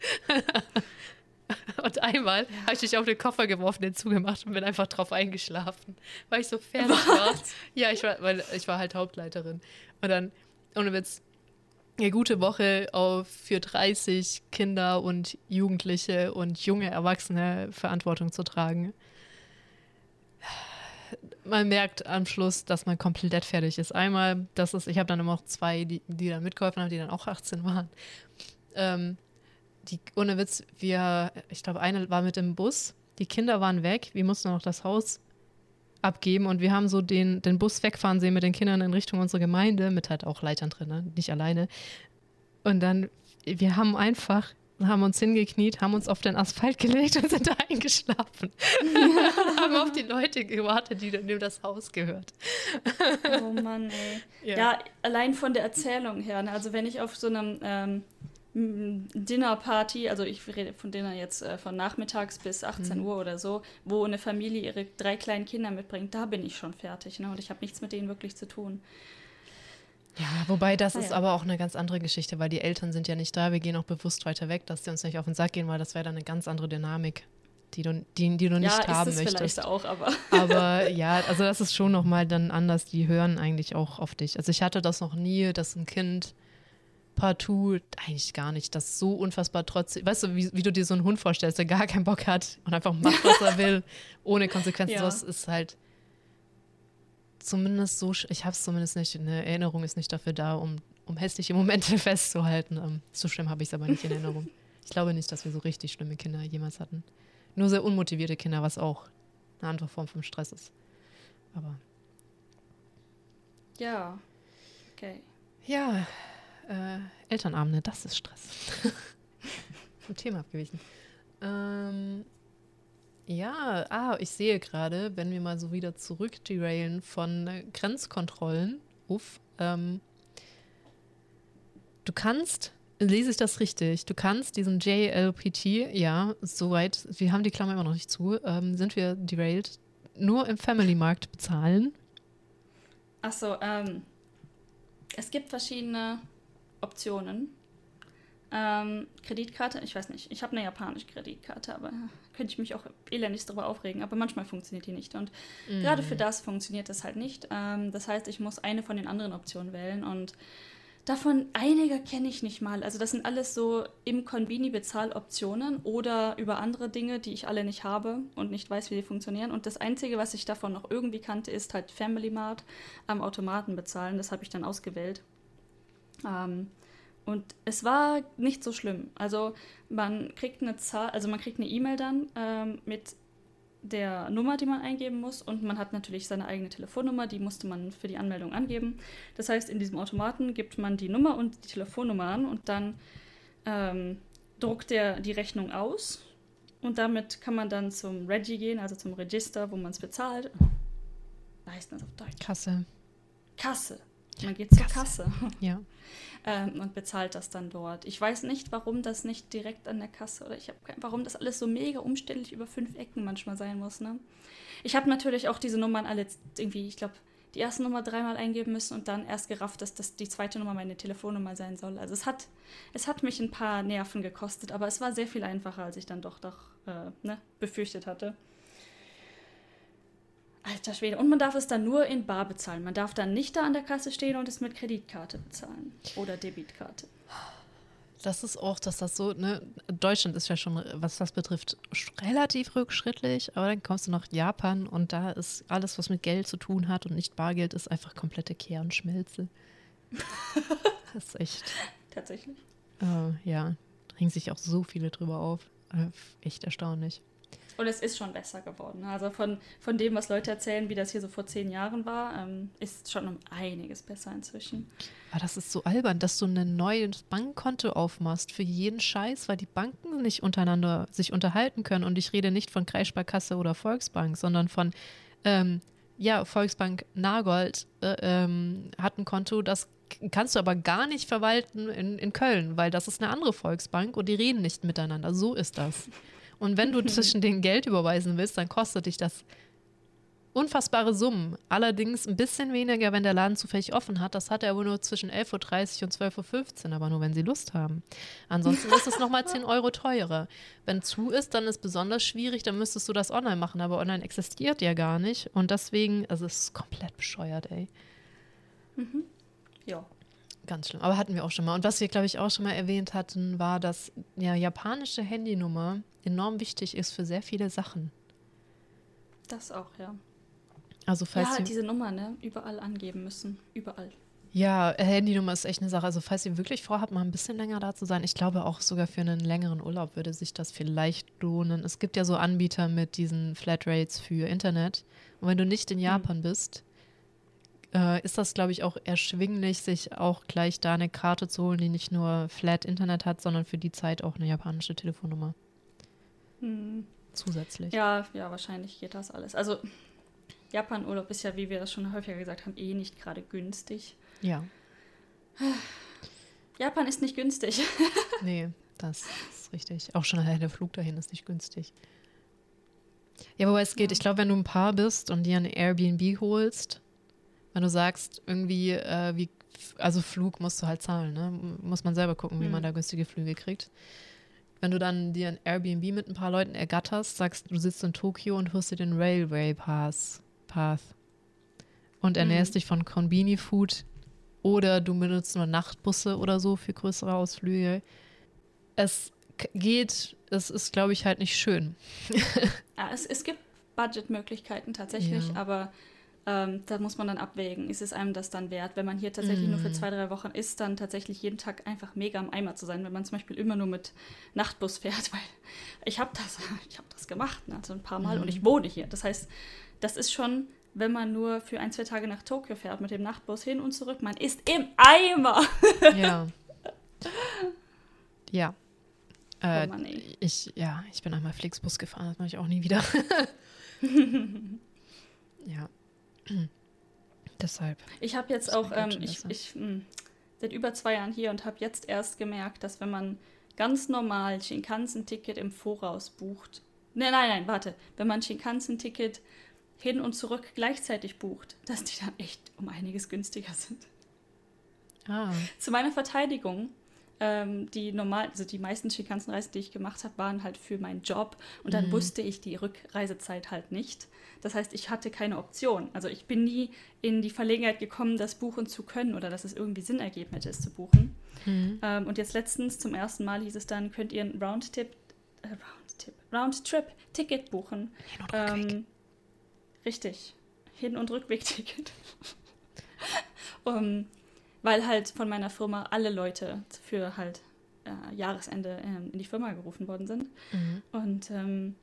Und einmal ja. habe ich mich auf den Koffer geworfen, den zugemacht und bin einfach drauf eingeschlafen, weil ich so fertig Was? war. Ja, ich war, weil ich war halt Hauptleiterin. Und dann, ohne Witz, eine gute Woche auf für 30 Kinder und Jugendliche und junge Erwachsene Verantwortung zu tragen. Man merkt am Schluss, dass man komplett fertig ist. Einmal, das ist, ich habe dann immer noch zwei, die, die dann mitgeholfen haben, die dann auch 18 waren. Ähm, die, ohne Witz, wir, ich glaube, eine war mit dem Bus, die Kinder waren weg, wir mussten noch das Haus abgeben und wir haben so den, den Bus wegfahren sehen mit den Kindern in Richtung unserer Gemeinde, mit halt auch Leitern drin, ne? nicht alleine. Und dann, wir haben einfach, haben uns hingekniet, haben uns auf den Asphalt gelegt und sind da eingeschlafen. und haben auf die Leute gewartet, die dann das Haus gehört. oh Mann, ey. Ja. ja. allein von der Erzählung her, ne? also wenn ich auf so einem ähm, Dinnerparty, also ich rede von Dinner jetzt äh, von nachmittags bis 18 mhm. Uhr oder so, wo eine Familie ihre drei kleinen Kinder mitbringt, da bin ich schon fertig. Ne? Und ich habe nichts mit denen wirklich zu tun. Ja, wobei das ah, ist ja. aber auch eine ganz andere Geschichte, weil die Eltern sind ja nicht da. Wir gehen auch bewusst weiter weg, dass sie uns nicht auf den Sack gehen, weil das wäre dann eine ganz andere Dynamik, die du, die, die du nicht ja, haben ist es möchtest. Vielleicht auch, aber. aber ja, also das ist schon nochmal dann anders. Die hören eigentlich auch auf dich. Also ich hatte das noch nie, dass ein Kind partout eigentlich gar nicht. Das so unfassbar trotzdem. Weißt du, wie, wie, du dir so einen Hund vorstellst, der gar keinen Bock hat und einfach macht, was er will, ohne Konsequenzen. Ja. Das ist halt zumindest so. Ich habe es zumindest nicht. Eine Erinnerung ist nicht dafür da, um, um hässliche Momente festzuhalten. Um, ähm, so schlimm habe ich es aber nicht in Erinnerung. Ich glaube nicht, dass wir so richtig schlimme Kinder jemals hatten. Nur sehr unmotivierte Kinder, was auch eine andere Form von Stress ist. Aber. Ja. Okay. Ja, äh, Elternabende, das ist Stress. Vom Thema abgewichen. Ähm, ja, ah, ich sehe gerade, wenn wir mal so wieder zurück derailen von Grenzkontrollen. Uff. Ähm, du kannst, lese ich das richtig, du kannst diesen JLPT, ja, soweit, wir haben die Klammer immer noch nicht zu, ähm, sind wir derailed, nur im Family-Markt bezahlen. Achso, ähm, es gibt verschiedene Optionen. Ähm, Kreditkarte, ich weiß nicht, ich habe eine japanische Kreditkarte, aber könnte ich mich auch elendig darüber aufregen. Aber manchmal funktioniert die nicht. Und mm. gerade für das funktioniert das halt nicht. Ähm, das heißt, ich muss eine von den anderen Optionen wählen. Und davon einige kenne ich nicht mal. Also das sind alles so im Convini Bezahloptionen oder über andere Dinge, die ich alle nicht habe und nicht weiß, wie die funktionieren. Und das Einzige, was ich davon noch irgendwie kannte, ist halt Family Mart am Automaten bezahlen. Das habe ich dann ausgewählt. Ähm, und es war nicht so schlimm. Also man kriegt eine Zahl, also man kriegt eine E-Mail dann ähm, mit der Nummer, die man eingeben muss. Und man hat natürlich seine eigene Telefonnummer, die musste man für die Anmeldung angeben. Das heißt, in diesem Automaten gibt man die Nummer und die Telefonnummer an und dann ähm, druckt er die Rechnung aus. Und damit kann man dann zum Regi gehen, also zum Register, wo man es bezahlt. Was heißt das auf Deutsch? Kasse. Kasse. Man geht zur Kasse. Ja. ähm, und bezahlt das dann dort. Ich weiß nicht, warum das nicht direkt an der Kasse oder ich habe warum das alles so mega umständlich über fünf Ecken manchmal sein muss. Ne? Ich habe natürlich auch diese Nummern alle irgendwie, ich glaube, die erste Nummer dreimal eingeben müssen und dann erst gerafft, dass das die zweite Nummer meine Telefonnummer sein soll. Also es hat, es hat mich ein paar Nerven gekostet, aber es war sehr viel einfacher, als ich dann doch, doch äh, ne, befürchtet hatte. Alter Schwede. Und man darf es dann nur in Bar bezahlen. Man darf dann nicht da an der Kasse stehen und es mit Kreditkarte bezahlen. Oder Debitkarte. Das ist auch, dass das so, ne, Deutschland ist ja schon, was das betrifft, relativ rückschrittlich, aber dann kommst du nach Japan und da ist alles, was mit Geld zu tun hat und nicht Bargeld, ist einfach komplette Kernschmelze. das ist echt. Tatsächlich. Uh, ja, regen sich auch so viele drüber auf. Uh, echt erstaunlich. Und es ist schon besser geworden. Ne? Also von, von dem, was Leute erzählen, wie das hier so vor zehn Jahren war, ähm, ist schon um einiges besser inzwischen. Aber das ist so albern, dass du ein neues Bankkonto aufmachst für jeden Scheiß, weil die Banken nicht untereinander sich unterhalten können. Und ich rede nicht von Kreissparkasse oder Volksbank, sondern von, ähm, ja, Volksbank Nagold äh, ähm, hat ein Konto, das kannst du aber gar nicht verwalten in, in Köln, weil das ist eine andere Volksbank und die reden nicht miteinander. So ist das. Und wenn du zwischen den Geld überweisen willst, dann kostet dich das unfassbare Summen. Allerdings ein bisschen weniger, wenn der Laden zufällig offen hat. Das hat er aber nur zwischen 11.30 Uhr und 12.15 Uhr, aber nur, wenn Sie Lust haben. Ansonsten ist es nochmal 10 Euro teurer. Wenn zu ist, dann ist es besonders schwierig, dann müsstest du das online machen, aber online existiert ja gar nicht. Und deswegen, also es ist komplett bescheuert, ey. Mhm. Ja. Ganz schlimm. Aber hatten wir auch schon mal. Und was wir, glaube ich, auch schon mal erwähnt hatten, war, dass ja japanische Handynummer enorm wichtig ist für sehr viele Sachen. Das auch, ja. Also falls ja, diese Nummer, ne? Überall angeben müssen. Überall. Ja, Handynummer ist echt eine Sache. Also falls ihr wirklich vorhabt, mal ein bisschen länger da zu sein, ich glaube auch sogar für einen längeren Urlaub würde sich das vielleicht lohnen. Es gibt ja so Anbieter mit diesen Flatrates für Internet. Und wenn du nicht in hm. Japan mhm. bist, äh, ist das, glaube ich, auch erschwinglich, sich auch gleich da eine Karte zu holen, die nicht nur Flat Internet hat, sondern für die Zeit auch eine japanische Telefonnummer. Mhm. Zusätzlich. Ja, ja, wahrscheinlich geht das alles. Also Japan-Urlaub ist ja, wie wir das schon häufiger gesagt haben, eh nicht gerade günstig. Ja. Japan ist nicht günstig. nee, das ist richtig. Auch schon allein der Flug dahin ist nicht günstig. Ja, wobei es geht, ja. ich glaube, wenn du ein Paar bist und dir ein Airbnb holst, wenn du sagst, irgendwie, äh, wie, also Flug musst du halt zahlen, ne? Muss man selber gucken, wie man da günstige Flüge kriegt. Wenn du dann dir ein Airbnb mit ein paar Leuten ergatterst, sagst, du sitzt in Tokio und hörst dir den Railway Pass, Path und ernährst mhm. dich von Konbini Food oder du benutzt nur Nachtbusse oder so für größere Ausflüge. Es geht, es ist, glaube ich, halt nicht schön. ja, es, es gibt Budgetmöglichkeiten tatsächlich, ja. aber ähm, da muss man dann abwägen, ist es einem das dann wert, wenn man hier tatsächlich mm. nur für mm. zwei, drei Wochen ist, dann tatsächlich jeden Tag einfach mega am Eimer zu sein, wenn man zum Beispiel immer nur mit Nachtbus fährt, weil ich habe das, ich habe das gemacht, ne, also ein paar Mal mm. und ich wohne hier. Das heißt, das ist schon, wenn man nur für ein, zwei Tage nach Tokio fährt mit dem Nachtbus hin und zurück, man ist im Eimer. Ja. ja. Äh, oh Mann, ich, ja, ich bin einmal Flixbus gefahren, das mache ich auch nie wieder. ja. Deshalb. Ich habe jetzt auch, ähm, ich, ich mh, hm, seit über zwei Jahren hier und habe jetzt erst gemerkt, dass wenn man ganz normal Shinkansen-Ticket im Voraus bucht, nein, nein, nein, warte, wenn man Shinkansen-Ticket hin und zurück gleichzeitig bucht, dass die dann echt um einiges günstiger sind. Ah. Zu meiner Verteidigung, ähm, die normal, also die meisten Shinkansen-Reisen, die ich gemacht habe, waren halt für meinen Job und dann mhm. wusste ich die Rückreisezeit halt nicht. Das heißt, ich hatte keine Option. Also ich bin nie in die Verlegenheit gekommen, das buchen zu können oder dass es irgendwie Sinn ergeben hätte, es zu buchen. Mhm. Ähm, und jetzt letztens zum ersten Mal hieß es dann, könnt ihr ein Roundtrip, äh, Roundtrip, Roundtrip-Ticket buchen. Ähm, richtig. Hin- und Rückweg-Ticket. um, weil halt von meiner Firma alle Leute für halt äh, Jahresende ähm, in die Firma gerufen worden sind. Mhm. Und ähm,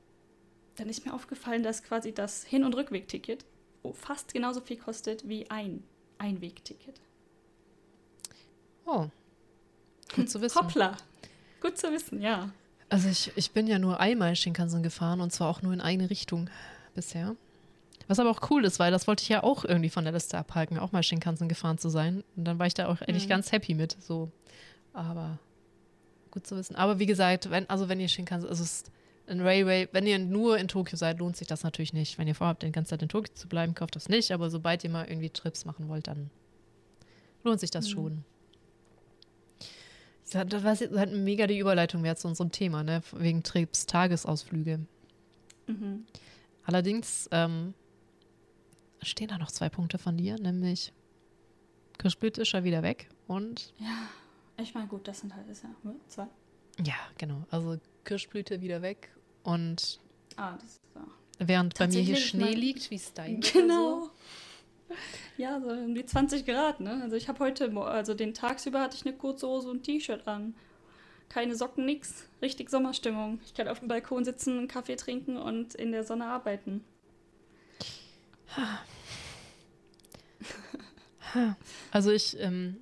dann ist mir aufgefallen, dass quasi das Hin- und Rückwegticket fast genauso viel kostet wie ein Einwegticket. Oh, gut zu wissen. Hoppla, gut zu wissen, ja. Also ich, ich bin ja nur einmal Shinkansen gefahren und zwar auch nur in eine Richtung bisher. Was aber auch cool ist, weil das wollte ich ja auch irgendwie von der Liste abhalten, auch mal Shinkansen gefahren zu sein. Und dann war ich da auch eigentlich mhm. ganz happy mit. So. Aber gut zu wissen. Aber wie gesagt, wenn, also wenn ihr Shinkansen, also es ist in Railway, wenn ihr nur in Tokio seid, lohnt sich das natürlich nicht. Wenn ihr vorhabt, die ganze Zeit in Tokio zu bleiben, kauft das nicht. Aber sobald ihr mal irgendwie Trips machen wollt, dann lohnt sich das mhm. schon. Das war halt mega die Überleitung wert zu unserem Thema, ne? Wegen Trips, Tagesausflüge. Mhm. Allerdings ähm, stehen da noch zwei Punkte von dir, nämlich Kirschblüt ist schon wieder weg und. Ja, ich meine, gut, das sind halt ist ja zwei. Ja, genau. Also Kirschblüte wieder weg und ah, das ist so. während bei mir hier Schnee liegt, wie es da Genau. So. Ja, so um die 20 Grad, ne? Also ich habe heute, also den tagsüber hatte ich eine kurze Hose und T-Shirt an. Keine Socken, nix. Richtig Sommerstimmung. Ich kann auf dem Balkon sitzen, einen Kaffee trinken und in der Sonne arbeiten. Also ich ähm,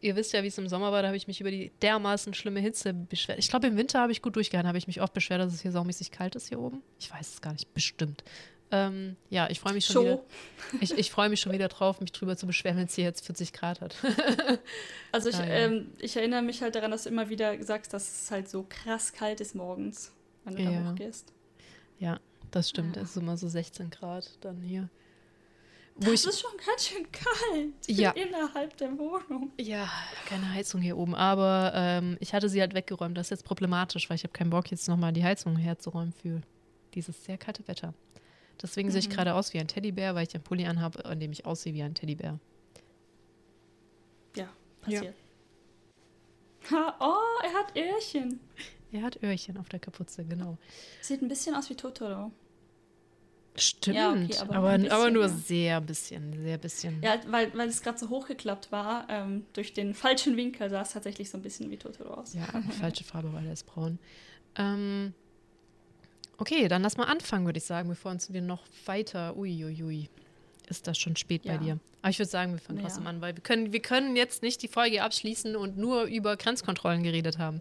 ihr wisst ja, wie es im Sommer war, da habe ich mich über die dermaßen schlimme Hitze beschwert. Ich glaube, im Winter habe ich gut durchgehalten, habe ich mich oft beschwert, dass es hier saumäßig kalt ist hier oben. Ich weiß es gar nicht, bestimmt. Ähm, ja, ich freue mich schon Show. wieder. Ich, ich freue mich schon wieder drauf, mich drüber zu beschweren, wenn es hier jetzt 40 Grad hat. also ich, ähm, ich erinnere mich halt daran, dass du immer wieder sagst, dass es halt so krass kalt ist morgens, wenn du ja. da hochgehst. Ja, Das stimmt, ja. es ist immer so 16 Grad dann hier. Wo das ist schon ganz schön kalt. Ja. Innerhalb der Wohnung. Ja, keine Heizung hier oben. Aber ähm, ich hatte sie halt weggeräumt. Das ist jetzt problematisch, weil ich habe keinen Bock, jetzt nochmal die Heizung herzuräumen für dieses sehr kalte Wetter. Deswegen mhm. sehe ich mhm. gerade aus wie ein Teddybär, weil ich den Pulli anhabe, an dem ich aussehe wie ein Teddybär. Ja, passiert. Ja. Ha, oh, er hat Öhrchen. Er hat Öhrchen auf der Kapuze, genau. Sieht ein bisschen aus wie Totoro. Stimmt, ja, okay, aber, aber, bisschen, aber, nur ja. sehr bisschen, sehr bisschen. Ja, weil, weil es gerade so hochgeklappt war, ähm, durch den falschen Winkel sah es tatsächlich so ein bisschen wie Totoro aus. Ja, falsche Farbe, weil er ist braun. Ähm, okay, dann lass mal anfangen, würde ich sagen, bevor uns wir noch weiter, uiuiui, ui, ui, ist das schon spät ja. bei dir. Aber ich würde sagen, wir fangen trotzdem an, weil wir können, wir können jetzt nicht die Folge abschließen und nur über Grenzkontrollen geredet haben.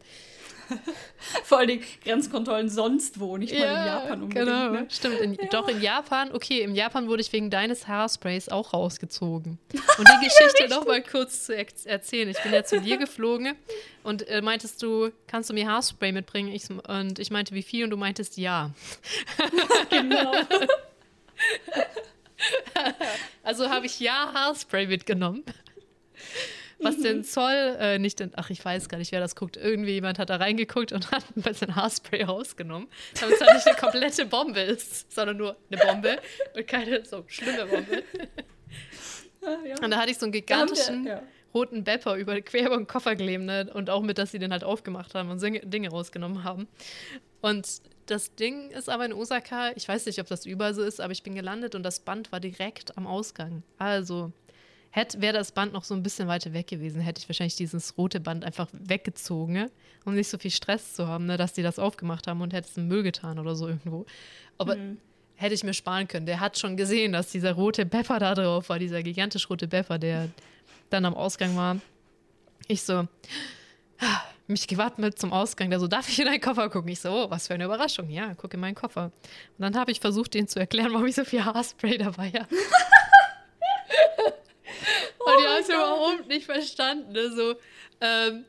Vor allem Grenzkontrollen sonst wo, nicht mal ja, in Japan unbedingt. Genau, ne? stimmt. In, ja. Doch in Japan, okay, in Japan wurde ich wegen deines Haarsprays auch rausgezogen. Und die Geschichte ja, noch mal kurz zu erzählen. Ich bin ja zu dir geflogen und äh, meintest du, kannst du mir Haarspray mitbringen? Ich, und ich meinte, wie viel? Und du meintest ja. genau. also habe ich ja Haarspray mitgenommen was mhm. den Zoll äh, nicht, in, ach, ich weiß gar nicht, wer das guckt. Irgendwie jemand hat da reingeguckt und hat ein bisschen Haarspray rausgenommen, damit es halt nicht eine komplette Bombe ist, sondern nur eine Bombe und keine so schlimme Bombe. Ah, ja. Und da hatte ich so einen gigantischen ja. roten Bepper über quer über den Koffer gelebt ne? und auch mit, dass sie den halt aufgemacht haben und Dinge rausgenommen haben. Und das Ding ist aber in Osaka, ich weiß nicht, ob das überall so ist, aber ich bin gelandet und das Band war direkt am Ausgang. Also Hätte, wäre das Band noch so ein bisschen weiter weg gewesen, hätte ich wahrscheinlich dieses rote Band einfach weggezogen, ne? um nicht so viel Stress zu haben, ne, dass die das aufgemacht haben und hätte es im Müll getan oder so irgendwo. Aber mhm. hätte ich mir sparen können. Der hat schon gesehen, dass dieser rote Pepper da drauf war, dieser gigantisch rote Pepper, der dann am Ausgang war. Ich so, mich gewartet zum Ausgang, der so, darf ich in deinen Koffer gucken? Ich so, oh, was für eine Überraschung. Ja, guck in meinen Koffer. Und dann habe ich versucht, ihnen zu erklären, warum ich so viel Haarspray dabei habe. Es überhaupt nicht verstanden. Ne? So, ähm,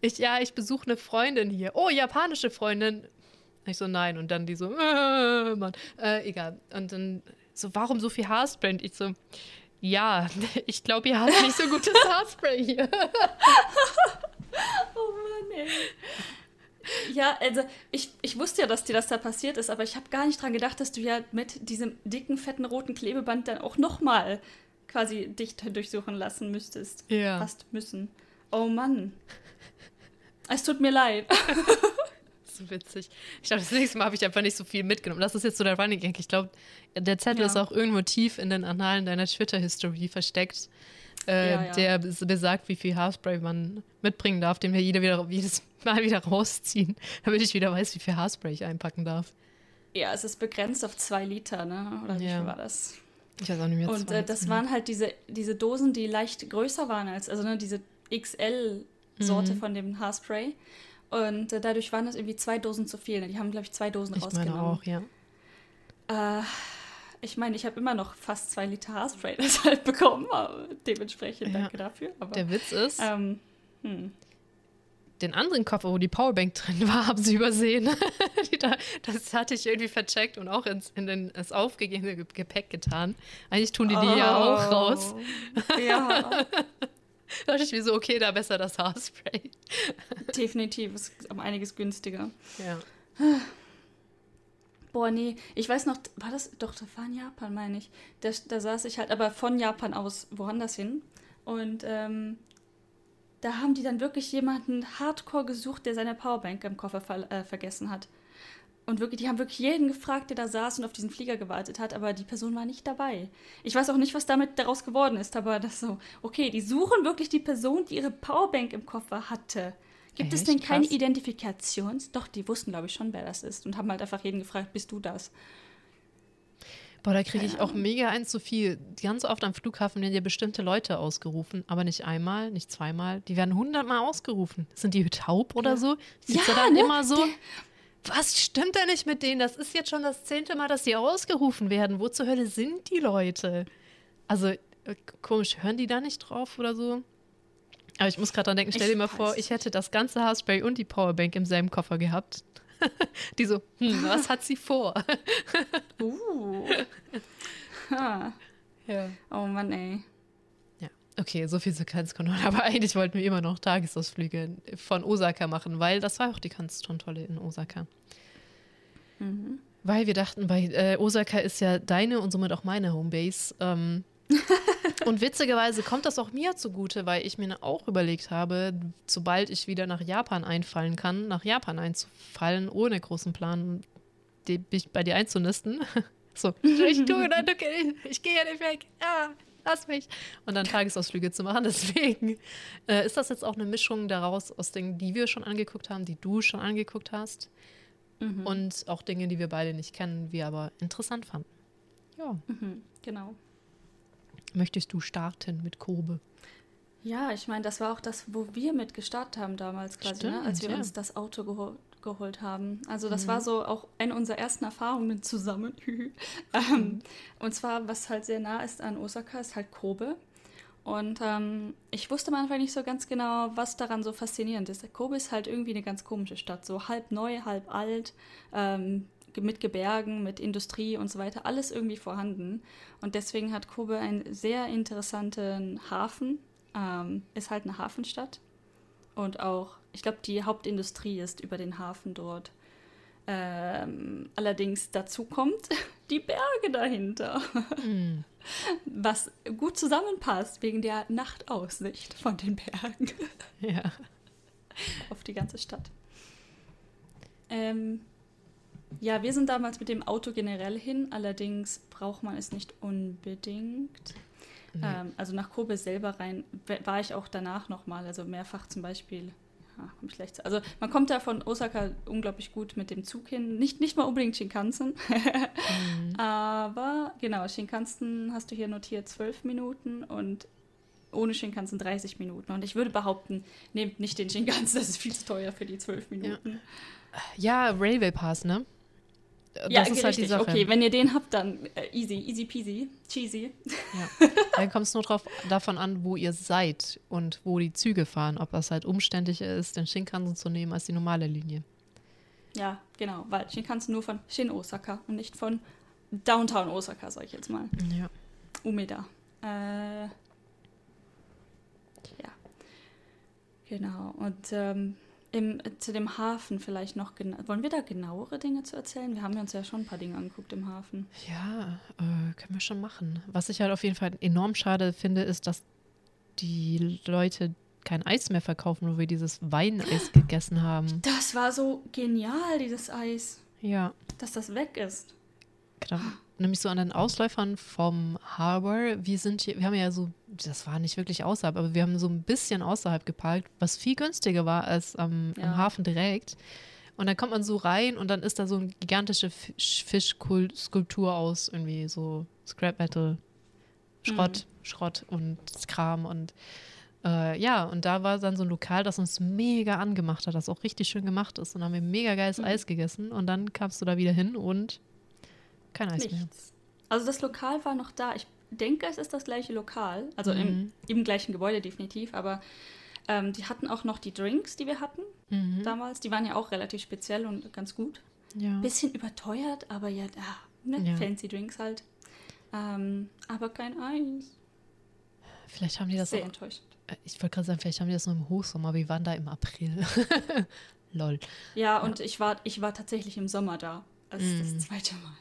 ich, ja, ich besuche eine Freundin hier. Oh, japanische Freundin. Ich so, nein. Und dann die so, äh, Mann, äh, egal. Und dann so, warum so viel Haarspray? Und ich so, ja, ich glaube, ihr habt nicht so gutes Haarspray hier. oh Mann, ey. Ja, also ich, ich wusste ja, dass dir das da passiert ist, aber ich habe gar nicht dran gedacht, dass du ja mit diesem dicken, fetten, roten Klebeband dann auch nochmal quasi dich durchsuchen lassen müsstest. Ja. Fast müssen. Oh Mann. Es tut mir leid. so witzig. Ich glaube, das nächste Mal habe ich einfach nicht so viel mitgenommen. Das ist jetzt so der Running Gag. Ich glaube, der Zettel ja. ist auch irgendwo tief in den Annalen deiner Twitter-History versteckt, äh, ja, ja. der besagt, wie viel Haarspray man mitbringen darf, den wir jeder wieder, jedes Mal wieder rausziehen, damit ich wieder weiß, wie viel Haarspray ich einpacken darf. Ja, es ist begrenzt auf zwei Liter, ne? Oder wie viel war das? Ich weiß auch nicht mehr. Und äh, das waren halt diese, diese Dosen, die leicht größer waren als, also ne, diese XL-Sorte mhm. von dem Haarspray. Und äh, dadurch waren das irgendwie zwei Dosen zu viel. Die haben, glaube ich, zwei Dosen ich rausgenommen. Meine auch, ja. Äh, ich meine, ich habe immer noch fast zwei Liter Haarspray deshalb bekommen. dementsprechend ja. danke dafür. Aber, Der Witz ist, ähm, hm den anderen Koffer, wo die Powerbank drin war, haben sie übersehen. das hatte ich irgendwie vercheckt und auch ins, in den, ins aufgegebene Gepäck getan. Eigentlich tun die die oh, ja auch raus. Ja. da dachte ich mir so, okay, da besser das Haarspray. Definitiv, ist um einiges günstiger. Ja. Boah, nee, ich weiß noch, war das, doch, das war in Japan, meine ich. Da, da saß ich halt, aber von Japan aus woanders hin. Und ähm, da haben die dann wirklich jemanden hardcore gesucht, der seine Powerbank im Koffer ver äh, vergessen hat. Und wirklich, die haben wirklich jeden gefragt, der da saß und auf diesen Flieger gewartet hat, aber die Person war nicht dabei. Ich weiß auch nicht, was damit daraus geworden ist, aber das so, okay, die suchen wirklich die Person, die ihre Powerbank im Koffer hatte. Gibt Echt? es denn keine Identifikations? Doch, die wussten, glaube ich, schon, wer das ist und haben halt einfach jeden gefragt, bist du das? Boah, da kriege ich auch mega ein zu viel. Ganz oft am Flughafen werden ja bestimmte Leute ausgerufen, aber nicht einmal, nicht zweimal. Die werden hundertmal ausgerufen. Sind die taub oder ja. so? Sitzt ja, dann ne? immer so? Was stimmt denn nicht mit denen? Das ist jetzt schon das zehnte Mal, dass die ausgerufen werden. Wo zur Hölle sind die Leute? Also, äh, komisch, hören die da nicht drauf oder so? Aber ich muss gerade dran denken, stell ich dir mal vor, ich hätte das ganze Haarspray und die Powerbank im selben Koffer gehabt. Die so, hm, was hat sie vor? uh. Ha. Ja. Oh Mann, ey. Ja, okay, so viel zu Kanzkonon. Aber eigentlich wollten wir immer noch Tagesausflüge von Osaka machen, weil das war auch die Kanzkontrolle in Osaka. Mhm. Weil wir dachten, bei äh, Osaka ist ja deine und somit auch meine Homebase. Ähm, und witzigerweise kommt das auch mir zugute, weil ich mir auch überlegt habe, sobald ich wieder nach Japan einfallen kann, nach Japan einzufallen, ohne großen Plan, die, mich bei dir einzunisten. so, ich tue dann, okay, ich gehe ja nicht weg. Ja, lass mich. Und dann Tagesausflüge zu machen. Deswegen äh, ist das jetzt auch eine Mischung daraus aus Dingen, die wir schon angeguckt haben, die du schon angeguckt hast. Mhm. Und auch Dinge, die wir beide nicht kennen, wir aber interessant fanden. Ja. Mhm, genau. Möchtest du starten mit Kobe? Ja, ich meine, das war auch das, wo wir mit gestartet haben damals quasi, Stimmt, ne? als wir ja. uns das Auto geho geholt haben. Also das mhm. war so auch eine unserer ersten Erfahrungen zusammen. ähm, mhm. Und zwar, was halt sehr nah ist an Osaka, ist halt Kobe. Und ähm, ich wusste am Anfang nicht so ganz genau, was daran so faszinierend ist. Kobe ist halt irgendwie eine ganz komische Stadt, so halb neu, halb alt, ähm, mit Gebergen, mit Industrie und so weiter, alles irgendwie vorhanden. Und deswegen hat Kobe einen sehr interessanten Hafen, ähm, ist halt eine Hafenstadt. Und auch, ich glaube, die Hauptindustrie ist über den Hafen dort. Ähm, allerdings dazu kommt die Berge dahinter. Mm. Was gut zusammenpasst wegen der Nachtaussicht von den Bergen. Ja. Auf die ganze Stadt. Ähm, ja, wir sind damals mit dem Auto generell hin, allerdings braucht man es nicht unbedingt. Nee. Ähm, also nach Kobe selber rein war ich auch danach nochmal, also mehrfach zum Beispiel ja, schlecht. Also man kommt da von Osaka unglaublich gut mit dem Zug hin. Nicht, nicht mal unbedingt Shinkansen. mhm. Aber genau, Shinkansen hast du hier notiert zwölf Minuten und ohne Shinkansen 30 Minuten. Und ich würde behaupten, nehmt nicht den Shinkansen, das ist viel zu teuer für die zwölf Minuten. Ja. ja, Railway Pass, ne? Das ja, ist richtig. halt die Sache. Okay, wenn ihr den habt, dann äh, easy, easy peasy, cheesy. Ja. Dann kommt es nur drauf, davon an, wo ihr seid und wo die Züge fahren. Ob das halt umständlicher ist, den Shinkansen zu nehmen als die normale Linie. Ja, genau, weil Shinkansen nur von Shin Osaka und nicht von Downtown Osaka, sag ich jetzt mal. Ja. Umeda. Äh, ja. Genau. Und ähm, im, zu dem Hafen vielleicht noch genau. Wollen wir da genauere Dinge zu erzählen? Wir haben uns ja schon ein paar Dinge angeguckt im Hafen. Ja, äh, können wir schon machen. Was ich halt auf jeden Fall enorm schade finde, ist, dass die Leute kein Eis mehr verkaufen, wo wir dieses Weineis gegessen haben. Das war so genial, dieses Eis. Ja. Dass das weg ist. Genau nämlich so an den Ausläufern vom Harbor. Wir sind hier, wir haben ja so, das war nicht wirklich außerhalb, aber wir haben so ein bisschen außerhalb geparkt, was viel günstiger war als am, ja. am Hafen direkt. Und dann kommt man so rein und dann ist da so eine gigantische Fischskulptur aus irgendwie so Scrap Metal, Schrott, mhm. Schrott und Kram und äh, ja, und da war dann so ein Lokal, das uns mega angemacht hat, das auch richtig schön gemacht ist. Und dann haben wir mega geiles mhm. Eis gegessen und dann kamst du da wieder hin und kein Eis Nichts. mehr. Also das Lokal war noch da. Ich denke, es ist das gleiche Lokal. Also mhm. im, im, gleichen Gebäude definitiv. Aber ähm, die hatten auch noch die Drinks, die wir hatten mhm. damals. Die waren ja auch relativ speziell und ganz gut. Ja. Bisschen überteuert, aber ja, ah, ne? ja. fancy Drinks halt. Ähm, aber kein Eis. Vielleicht haben die das Sehr auch, enttäuschend. Äh, ich wollte gerade sagen, vielleicht haben die das nur im Hochsommer. Wir waren da im April. Lol. Ja, und Ich, war, ich war tatsächlich im Sommer da. Das ist mm. das zweite Mal.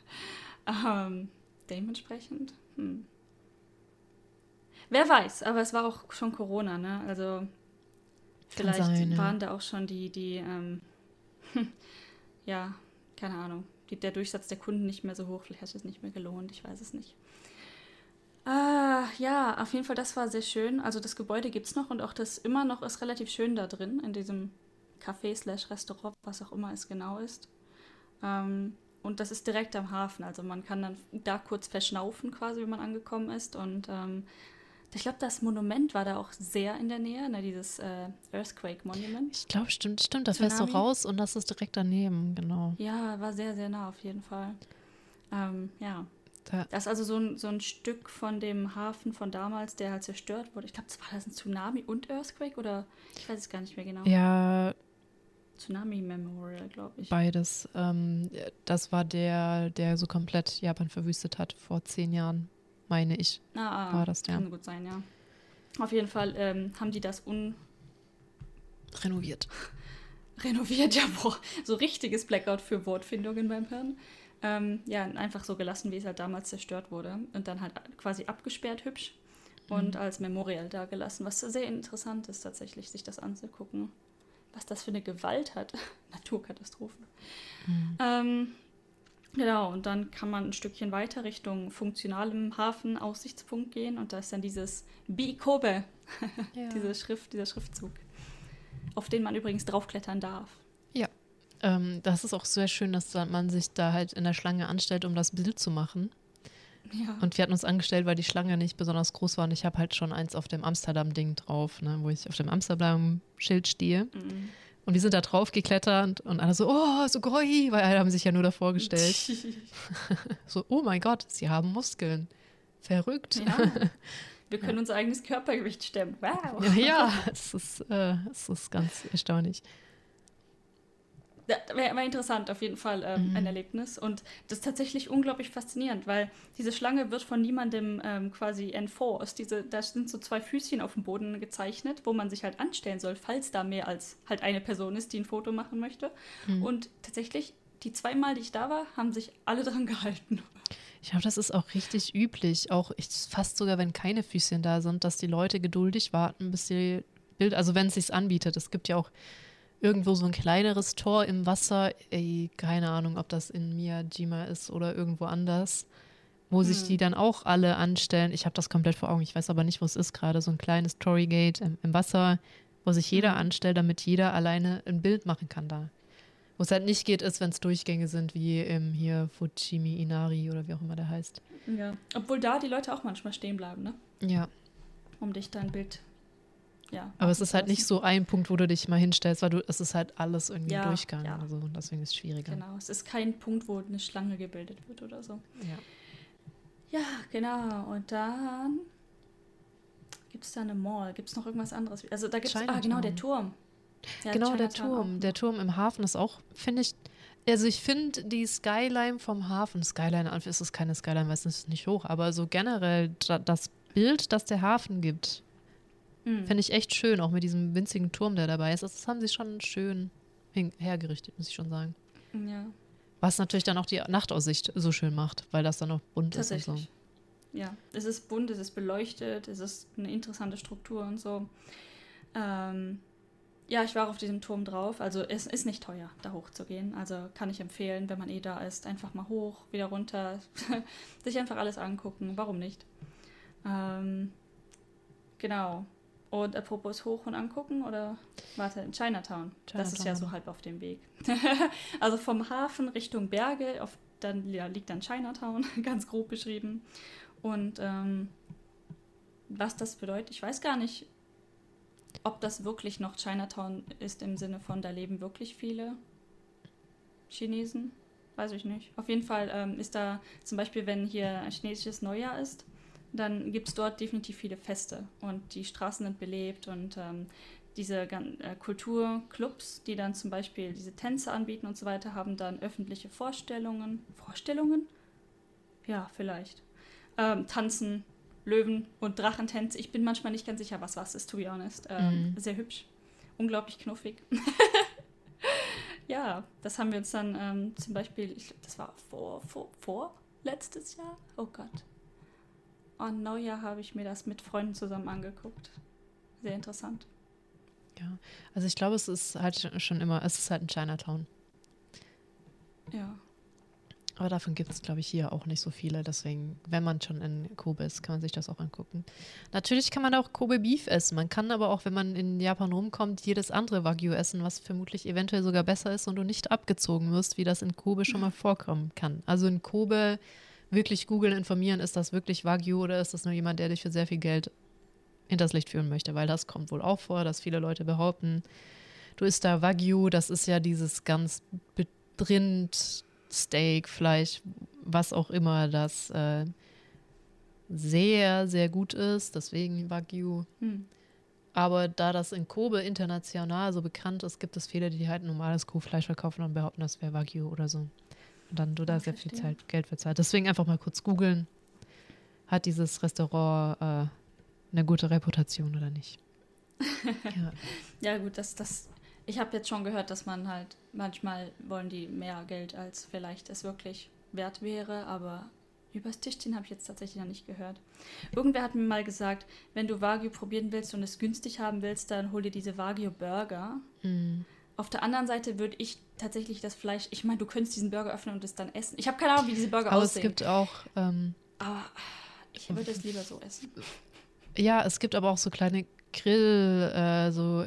Ähm, dementsprechend, hm. Wer weiß, aber es war auch schon Corona, ne? Also vielleicht sein, waren ja. da auch schon die, die, ähm, ja, keine Ahnung, die, der Durchsatz der Kunden nicht mehr so hoch, vielleicht hat es nicht mehr gelohnt, ich weiß es nicht. Ah, ja, auf jeden Fall, das war sehr schön. Also das Gebäude gibt es noch und auch das immer noch ist relativ schön da drin, in diesem Café slash Restaurant, was auch immer es genau ist. Ähm, und das ist direkt am Hafen. Also man kann dann da kurz verschnaufen, quasi, wenn man angekommen ist. Und ähm, ich glaube, das Monument war da auch sehr in der Nähe, ne, dieses äh, Earthquake Monument. Ich glaube, stimmt, stimmt. Da fährst du raus und das ist direkt daneben, genau. Ja, war sehr, sehr nah auf jeden Fall. Ähm, ja. Da. Das ist also so ein, so ein Stück von dem Hafen von damals, der halt zerstört wurde. Ich glaube, war das ein Tsunami und Earthquake oder ich weiß es gar nicht mehr genau. Ja, Tsunami Memorial, glaube ich. Beides. Ähm, das war der, der so komplett Japan verwüstet hat vor zehn Jahren, meine ich. Ah, ah war das der. Kann gut sein, ja. Auf jeden Fall ähm, haben die das un renoviert. renoviert, ja, boah. So richtiges Blackout für Wortfindungen beim Hirn. Ähm, ja, einfach so gelassen, wie es halt damals zerstört wurde. Und dann halt quasi abgesperrt hübsch und mhm. als Memorial dagelassen, was sehr interessant ist tatsächlich, sich das anzugucken, was das für eine Gewalt hat. Naturkatastrophen. Mhm. Ähm, genau, und dann kann man ein Stückchen weiter Richtung funktionalem Hafen-Aussichtspunkt gehen und da ist dann dieses Bi-Kobe, ja. diese Schrift, dieser Schriftzug, auf den man übrigens draufklettern darf. Ja, ähm, das ist auch sehr schön, dass man sich da halt in der Schlange anstellt, um das Bild zu machen. Ja. Und wir hatten uns angestellt, weil die Schlange nicht besonders groß war. Und ich habe halt schon eins auf dem Amsterdam-Ding drauf, ne, wo ich auf dem Amsterdam-Schild stehe. Mhm. Und die sind da drauf geklettert und alle so, oh, so goi, weil alle haben sich ja nur davor gestellt. so, oh mein Gott, sie haben Muskeln. Verrückt. Ja. Wir können ja. unser eigenes Körpergewicht stemmen. Wow. Ja, ja es, ist, äh, es ist ganz erstaunlich wäre interessant, auf jeden Fall ähm, mhm. ein Erlebnis. Und das ist tatsächlich unglaublich faszinierend, weil diese Schlange wird von niemandem ähm, quasi enforced. Diese, da sind so zwei Füßchen auf dem Boden gezeichnet, wo man sich halt anstellen soll, falls da mehr als halt eine Person ist, die ein Foto machen möchte. Mhm. Und tatsächlich, die zweimal, die ich da war, haben sich alle dran gehalten. Ich glaube, das ist auch richtig üblich. Auch ich, fast sogar, wenn keine Füßchen da sind, dass die Leute geduldig warten, bis sie Bild, also wenn es sich anbietet. Es gibt ja auch irgendwo so ein kleineres Tor im Wasser. Ey, keine Ahnung, ob das in Miyajima ist oder irgendwo anders, wo hm. sich die dann auch alle anstellen. Ich habe das komplett vor Augen, ich weiß aber nicht, wo es ist gerade. So ein kleines Torygate im, im Wasser, wo sich jeder hm. anstellt, damit jeder alleine ein Bild machen kann da. Wo es halt nicht geht, ist, wenn es Durchgänge sind, wie im hier Fujimi Inari oder wie auch immer der heißt. Ja, obwohl da die Leute auch manchmal stehen bleiben, ne? Ja. Um dich dein Bild ja. Aber es ist halt nicht so ein Punkt, wo du dich mal hinstellst, weil du, es ist halt alles irgendwie ja, Durchgang. Ja. Also deswegen ist es schwieriger. Genau, es ist kein Punkt, wo eine Schlange gebildet wird oder so. Ja. Ja, genau. Und dann gibt es da eine Mall. Gibt es noch irgendwas anderes? Also da gibt es, ah, genau, der Turm. Ja, genau, der Turm. Der Turm im Hafen ist auch, finde ich, also ich finde die Skyline vom Hafen, Skyline ist es keine Skyline, weil es ist nicht hoch, aber so generell das Bild, das der Hafen gibt, Mhm. Finde ich echt schön, auch mit diesem winzigen Turm, der dabei ist. Das haben sie schon schön hergerichtet, muss ich schon sagen. Ja. Was natürlich dann auch die Nachtaussicht so schön macht, weil das dann auch bunt ist und so. Ja, es ist bunt, es ist beleuchtet, es ist eine interessante Struktur und so. Ähm, ja, ich war auf diesem Turm drauf. Also es ist nicht teuer, da hochzugehen. Also kann ich empfehlen, wenn man eh da ist, einfach mal hoch, wieder runter, sich einfach alles angucken. Warum nicht? Ähm, genau. Und apropos hoch und angucken oder warte, in Chinatown. Chinatown. Das ist ja so halb auf dem Weg. also vom Hafen Richtung Berge, auf, dann ja, liegt dann Chinatown, ganz grob beschrieben. Und ähm, was das bedeutet, ich weiß gar nicht, ob das wirklich noch Chinatown ist im Sinne von, da leben wirklich viele Chinesen. Weiß ich nicht. Auf jeden Fall ähm, ist da zum Beispiel, wenn hier ein chinesisches Neujahr ist, dann gibt es dort definitiv viele Feste und die Straßen sind belebt und ähm, diese äh, Kulturclubs, die dann zum Beispiel diese Tänze anbieten und so weiter, haben dann öffentliche Vorstellungen. Vorstellungen? Ja, vielleicht. Ähm, Tanzen, Löwen und Drachentänze. Ich bin manchmal nicht ganz sicher, was was ist, to be honest. Ähm, mhm. Sehr hübsch. Unglaublich knuffig. ja, das haben wir uns dann ähm, zum Beispiel, ich glaube, das war vor, vor, vor letztes Jahr. Oh Gott, an Neujahr habe ich mir das mit Freunden zusammen angeguckt. Sehr interessant. Ja, also ich glaube, es ist halt schon immer, es ist halt ein Chinatown. Ja. Aber davon gibt es, glaube ich, hier auch nicht so viele. Deswegen, wenn man schon in Kobe ist, kann man sich das auch angucken. Natürlich kann man auch Kobe Beef essen. Man kann aber auch, wenn man in Japan rumkommt, jedes andere Wagyu essen, was vermutlich eventuell sogar besser ist und du nicht abgezogen wirst, wie das in Kobe schon mal vorkommen kann. Also in Kobe wirklich googeln, informieren, ist das wirklich Wagyu oder ist das nur jemand, der dich für sehr viel Geld hinters Licht führen möchte? Weil das kommt wohl auch vor, dass viele Leute behaupten, du isst da Wagyu, das ist ja dieses ganz bedrinnt Steak, Fleisch, was auch immer, das äh, sehr, sehr gut ist. Deswegen Wagyu. Hm. Aber da das in Kobe international so bekannt ist, gibt es viele, die halt normales Kuhfleisch verkaufen und behaupten, das wäre Wagyu oder so. Und dann du da sehr viel Zeit, Geld bezahlt. Deswegen einfach mal kurz googeln. Hat dieses Restaurant äh, eine gute Reputation oder nicht? ja. ja, gut, das, das. Ich habe jetzt schon gehört, dass man halt manchmal wollen die mehr Geld, als vielleicht es wirklich wert wäre, aber Übers Tischchen habe ich jetzt tatsächlich noch nicht gehört. Irgendwer hat mir mal gesagt, wenn du Wagyu probieren willst und es günstig haben willst, dann hol dir diese Wagyu Burger. Mm. Auf der anderen Seite würde ich tatsächlich das Fleisch, ich meine, du könntest diesen Burger öffnen und es dann essen. Ich habe keine Ahnung, wie diese Burger Aber aussehen. Aber es gibt auch. Ähm, aber ich würde es lieber so essen. Ja, es gibt aber auch so kleine Grill, äh, so.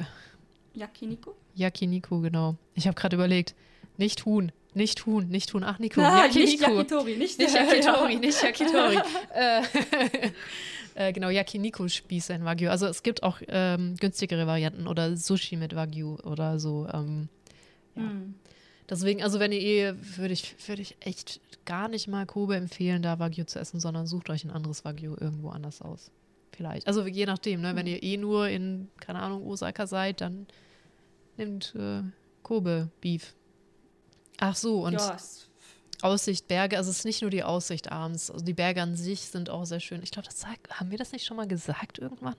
Yakiniku? Yakiniku, genau. Ich habe gerade überlegt, nicht Huhn, nicht Huhn, nicht Huhn. Ach, Nico. Na, Yaki, nicht Yakitori, nicht, nicht Yakitori, ja. nicht Yakitori. äh, äh, genau, Yakiniku-Spieße in Wagyu. Also es gibt auch ähm, günstigere Varianten oder Sushi mit Wagyu oder so. Ähm, ja. mm. Deswegen, also wenn ihr eh, würde ich, würd ich echt gar nicht mal Kobe empfehlen, da Wagyu zu essen, sondern sucht euch ein anderes Wagyu irgendwo anders aus. Vielleicht. Also je nachdem, ne? Mm. Wenn ihr eh nur in, keine Ahnung, Osaka seid, dann nehmt äh, Kobe Beef. Ach so, und ja, Aussicht, Berge, also es ist nicht nur die Aussicht abends, also die Berge an sich sind auch sehr schön. Ich glaube, das sagt, haben wir das nicht schon mal gesagt irgendwann?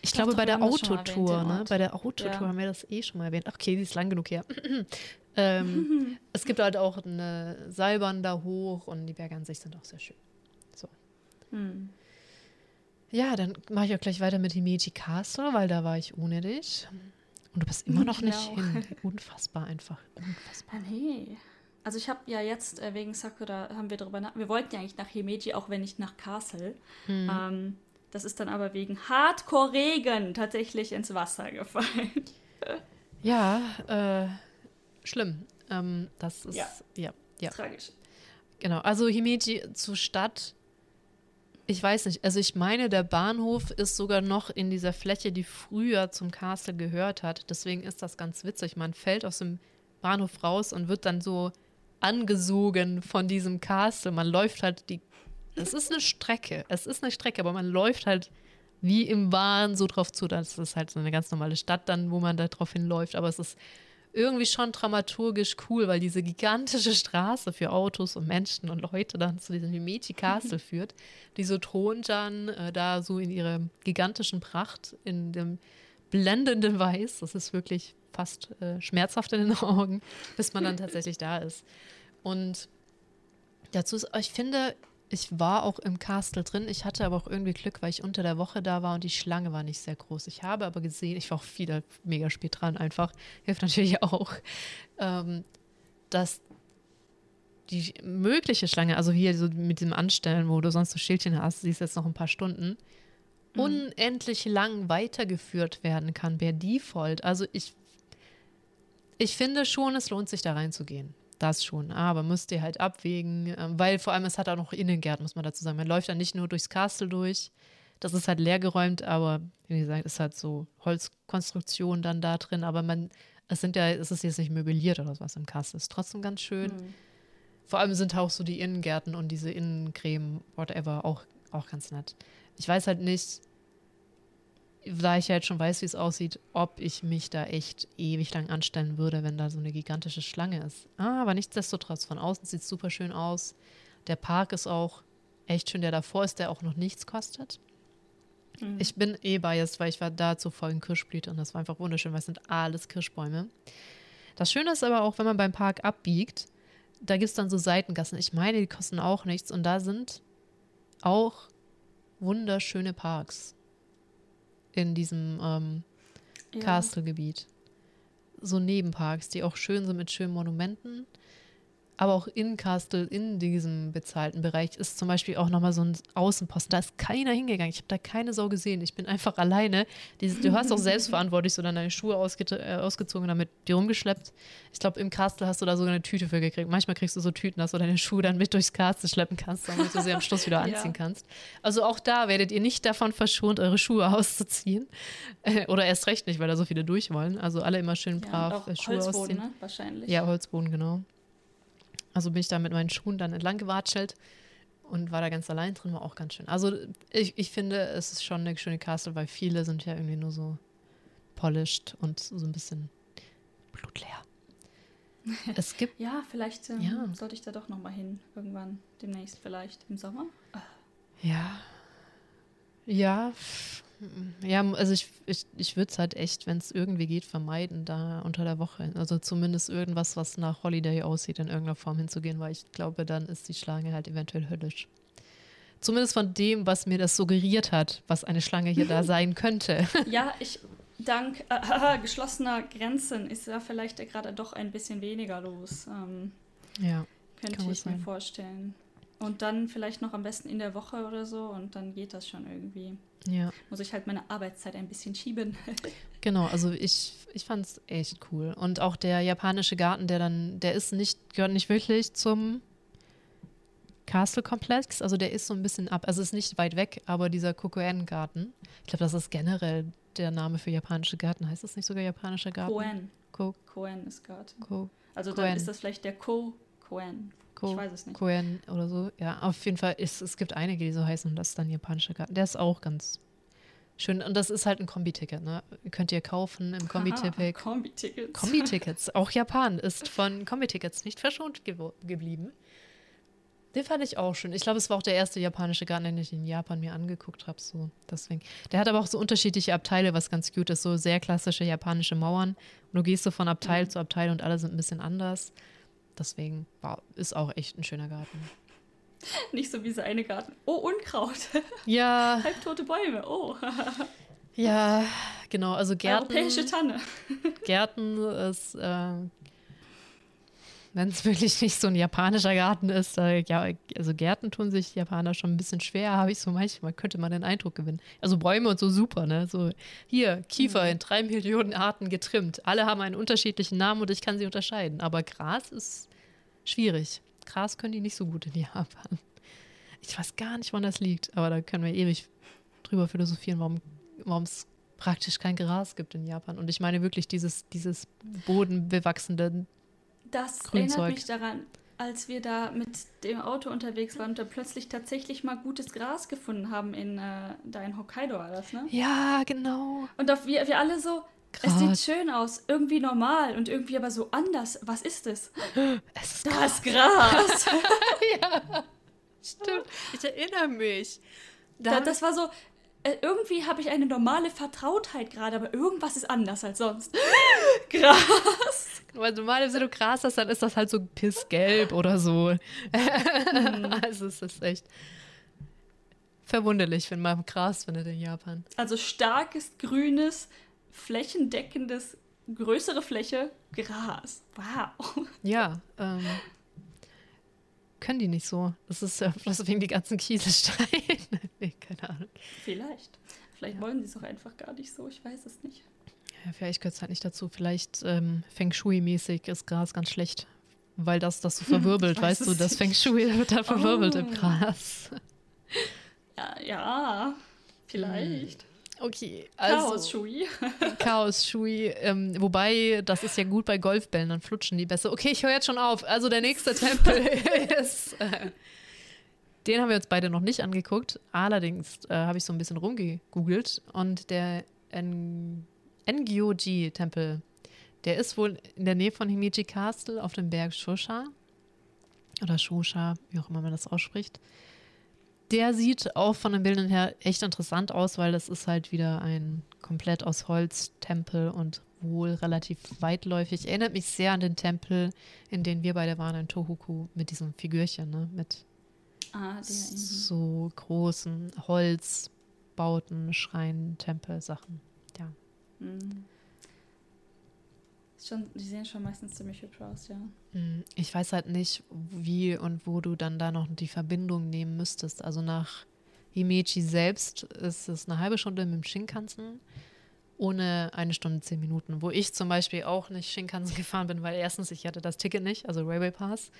Ich, ich glaube, bei der Autotour, ne? Bei der Autotour ja. haben wir das eh schon mal erwähnt. Ach, okay, die ist lang genug her. ähm, es gibt halt auch eine Seilbahn da hoch und die Berge an sich sind auch sehr schön. So. Hm. Ja, dann mache ich auch gleich weiter mit Himeji Castle, weil da war ich ohne dich. Und du bist immer noch nicht hin. Unfassbar einfach. Unfassbar. Nee. Also ich habe ja jetzt äh, wegen Sakura haben wir darüber nach. Wir wollten ja eigentlich nach Himeji, auch wenn nicht nach Castle. Hm. Ähm, das ist dann aber wegen Hardcore-Regen tatsächlich ins Wasser gefallen. ja, äh, schlimm. Ähm, das ist ja. ja, ja. Tragisch. Genau. Also Himeji zur Stadt ich weiß nicht, also ich meine, der Bahnhof ist sogar noch in dieser Fläche, die früher zum Castle gehört hat. Deswegen ist das ganz witzig. Man fällt aus dem Bahnhof raus und wird dann so angesogen von diesem Castle. Man läuft halt die. Es ist eine Strecke. Es ist eine Strecke, aber man läuft halt wie im Bahn so drauf zu. Das ist halt so eine ganz normale Stadt dann, wo man da drauf hinläuft. Aber es ist irgendwie schon dramaturgisch cool, weil diese gigantische Straße für Autos und Menschen und Leute dann zu diesem Himeji Castle führt. Diese thront dann äh, da so in ihrer gigantischen Pracht, in dem blendenden Weiß. Das ist wirklich fast äh, schmerzhaft in den Augen, bis man dann tatsächlich da ist. Und dazu ist, ich finde, ich war auch im Castle drin. Ich hatte aber auch irgendwie Glück, weil ich unter der Woche da war und die Schlange war nicht sehr groß. Ich habe aber gesehen, ich war auch wieder mega spät dran einfach, hilft natürlich auch, ähm, dass die mögliche Schlange, also hier so mit dem Anstellen, wo du sonst so Schildchen hast, siehst jetzt noch ein paar Stunden, mhm. unendlich lang weitergeführt werden kann per Default. Also ich, ich finde schon, es lohnt sich da reinzugehen das schon. Aber müsst ihr halt abwägen, ähm, weil vor allem es hat auch noch Innengärten, muss man dazu sagen. Man läuft dann nicht nur durchs Castle durch. Das ist halt leergeräumt, aber wie gesagt, ist halt so Holzkonstruktion dann da drin. Aber man, es sind ja, es ist jetzt nicht möbliert oder was im Castle. Ist trotzdem ganz schön. Mhm. Vor allem sind auch so die Innengärten und diese Innencreme, whatever, auch, auch ganz nett. Ich weiß halt nicht, da ich ja jetzt schon weiß, wie es aussieht, ob ich mich da echt ewig lang anstellen würde, wenn da so eine gigantische Schlange ist. Ah, aber nichtsdestotrotz, von außen sieht es super schön aus. Der Park ist auch echt schön, der davor ist, der auch noch nichts kostet. Mhm. Ich bin eh biased, weil ich war da zur vollen Kirschblüte und das war einfach wunderschön, weil es sind alles Kirschbäume. Das Schöne ist aber auch, wenn man beim Park abbiegt, da gibt es dann so Seitengassen. Ich meine, die kosten auch nichts und da sind auch wunderschöne Parks in diesem ähm, ja. Castle-Gebiet. So Nebenparks, die auch schön sind mit schönen Monumenten aber auch in Castle, in diesem bezahlten Bereich, ist zum Beispiel auch nochmal so ein Außenposten. Da ist keiner hingegangen. Ich habe da keine Sau gesehen. Ich bin einfach alleine. Dieses, du hast auch selbstverantwortlich so dann deine Schuhe ausge äh, ausgezogen und damit die rumgeschleppt. Ich glaube, im Castle hast du da sogar eine Tüte für gekriegt. Manchmal kriegst du so Tüten, dass du deine Schuhe dann mit durchs Castle schleppen kannst, damit du sie am Schluss wieder anziehen ja. kannst. Also auch da werdet ihr nicht davon verschont, eure Schuhe auszuziehen. Äh, oder erst recht nicht, weil da so viele durch wollen. Also alle immer schön brav ja, äh, Schuhe Holzboden, ausziehen. Ne? Wahrscheinlich. Ja, Holzboden, genau. Also bin ich da mit meinen Schuhen dann entlang gewatschelt. und war da ganz allein drin, war auch ganz schön. Also ich, ich finde, es ist schon eine schöne Castle, weil viele sind ja irgendwie nur so polished und so ein bisschen blutleer. Es gibt. ja, vielleicht ähm, ja. sollte ich da doch nochmal hin. Irgendwann demnächst, vielleicht im Sommer. Ja. Ja. Ja, also ich, ich, ich würde es halt echt, wenn es irgendwie geht, vermeiden, da unter der Woche. Also zumindest irgendwas, was nach Holiday aussieht, in irgendeiner Form hinzugehen, weil ich glaube, dann ist die Schlange halt eventuell höllisch. Zumindest von dem, was mir das suggeriert hat, was eine Schlange hier da sein könnte. Ja, ich dank äh, geschlossener Grenzen ist ja vielleicht gerade doch ein bisschen weniger los. Ähm, ja. Könnte ich mir vorstellen. Und dann vielleicht noch am besten in der Woche oder so und dann geht das schon irgendwie. Ja. Muss ich halt meine Arbeitszeit ein bisschen schieben. genau, also ich, ich fand es echt cool. Und auch der japanische Garten, der dann, der ist nicht, gehört nicht wirklich zum Castle-Komplex. Also der ist so ein bisschen ab, also ist nicht weit weg, aber dieser Kokoen-Garten, ich glaube, das ist generell der Name für japanische Garten. Heißt das nicht sogar japanischer Garten? Koen. Ko Koen ist Garten. Ko also dann ist das vielleicht der Ko Ko ich weiß es nicht. Koen oder so. Ja, auf jeden Fall ist es gibt einige, die so heißen und das ist dann japanischer Garten. Der ist auch ganz schön und das ist halt ein Kombi-Ticket. Ne? Könnt ihr kaufen im Kombi-Ticket. Kombi-Tickets. Kombi-Tickets. Auch Japan ist von Kombi-Tickets nicht verschont ge geblieben. Den fand ich auch schön. Ich glaube, es war auch der erste japanische Garten, den ich in Japan mir angeguckt habe. So, deswegen. Der hat aber auch so unterschiedliche Abteile, was ganz gut ist. So sehr klassische japanische Mauern. Und du gehst so von Abteil mhm. zu Abteil und alle sind ein bisschen anders. Deswegen war, ist auch echt ein schöner Garten. Nicht so wie so eine Garten. Oh, Unkraut. Ja. Halbtote Bäume. Oh. ja, genau. Also Gärten. Europäische Tanne. Gärten ist äh, wenn es wirklich nicht so ein japanischer Garten ist. Äh, ja, also Gärten tun sich Japaner schon ein bisschen schwer, habe ich so manchmal, könnte man den Eindruck gewinnen. Also Bäume und so super, ne? So hier, Kiefer mhm. in drei Millionen Arten getrimmt. Alle haben einen unterschiedlichen Namen und ich kann sie unterscheiden. Aber Gras ist schwierig. Gras können die nicht so gut in Japan. Ich weiß gar nicht, wann das liegt, aber da können wir ewig drüber philosophieren, warum es praktisch kein Gras gibt in Japan. Und ich meine wirklich dieses, dieses bodenbewachsene das Grünzeug. erinnert mich daran, als wir da mit dem Auto unterwegs waren und da plötzlich tatsächlich mal gutes Gras gefunden haben in, äh, da in Hokkaido war das, ne? Ja, genau. Und auf, wir, wir alle so, Gras. es sieht schön aus, irgendwie normal und irgendwie aber so anders. Was ist es? Es ist das Gras. ja, stimmt. Ich erinnere mich. Da, das war so, äh, irgendwie habe ich eine normale Vertrautheit gerade, aber irgendwas ist anders als sonst. Gras. Weil normal, wenn du Gras hast, dann ist das halt so pissgelb oder so. Mhm. also es ist echt verwunderlich, wenn man Gras findet in Japan. Also starkes, grünes, flächendeckendes, größere Fläche, Gras. Wow. Ja, ähm, können die nicht so. Das ist ja bloß wegen die ganzen Kieselsteine. nee, keine Ahnung. Vielleicht. Vielleicht ja. wollen sie es auch einfach gar nicht so. Ich weiß es nicht. Ja, vielleicht gehört es halt nicht dazu. Vielleicht ähm, Feng Shui-mäßig ist Gras ganz schlecht. Weil das das so verwirbelt, hm, weißt du, das Feng Shui wird da verwirbelt oh. im Gras. Ja, ja, vielleicht. Hm. Okay, also. Chaos-Shui. Chaos-Shui. Ähm, wobei, das ist ja gut bei Golfbällen, dann flutschen die besser. Okay, ich höre jetzt schon auf. Also der nächste Tempel ist. Äh, den haben wir uns beide noch nicht angeguckt. Allerdings äh, habe ich so ein bisschen rumgegoogelt und der Ngyoji-Tempel, der ist wohl in der Nähe von Himeji Castle auf dem Berg Shosha. Oder Shosha, wie auch immer man das ausspricht der sieht auch von den Bildern her echt interessant aus, weil das ist halt wieder ein komplett aus Holz Tempel und wohl relativ weitläufig. Erinnert mich sehr an den Tempel, in den wir beide waren in Tohoku mit diesem Figürchen, ne? Mit ah, der, so großen Holzbauten, Schreinen, Tempel, Sachen. Mhm. Schon, die sehen schon meistens ziemlich hübsch aus, ja. Hm, ich weiß halt nicht, wie und wo du dann da noch die Verbindung nehmen müsstest. Also nach Himeji selbst ist es eine halbe Stunde mit dem Shinkansen ohne eine Stunde zehn Minuten. Wo ich zum Beispiel auch nicht Shinkansen gefahren bin, weil erstens, ich hatte das Ticket nicht, also Railway Pass.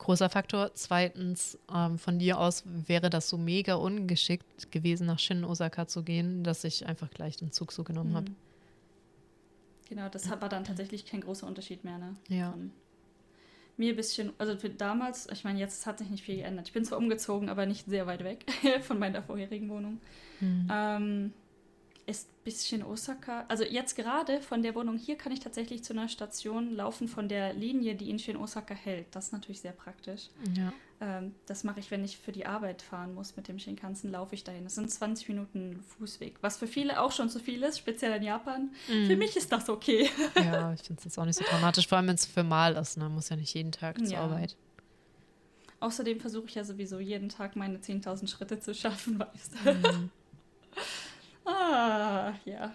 Großer Faktor. Zweitens, ähm, von dir aus wäre das so mega ungeschickt gewesen, nach Shin Osaka zu gehen, dass ich einfach gleich den Zug so genommen mhm. habe. Genau, das war dann tatsächlich kein großer Unterschied mehr, ne? Ja. Von mir ein bisschen, also für damals, ich meine, jetzt hat sich nicht viel geändert. Ich bin zwar umgezogen, aber nicht sehr weit weg von meiner vorherigen Wohnung. Mhm. Ähm, ist ein bisschen Osaka. Also jetzt gerade von der Wohnung hier kann ich tatsächlich zu einer Station laufen von der Linie, die in Osaka hält. Das ist natürlich sehr praktisch. Ja. Ähm, das mache ich, wenn ich für die Arbeit fahren muss mit dem Shinkansen, laufe ich dahin. Das sind 20 Minuten Fußweg, was für viele auch schon zu viel ist, speziell in Japan. Mm. Für mich ist das okay. Ja, ich finde es auch nicht so dramatisch, vor allem wenn es für mal ist. Man ne? muss ja nicht jeden Tag zur ja. Arbeit. Außerdem versuche ich ja sowieso jeden Tag meine 10.000 Schritte zu schaffen, weißt du. Mm. Ah, ja.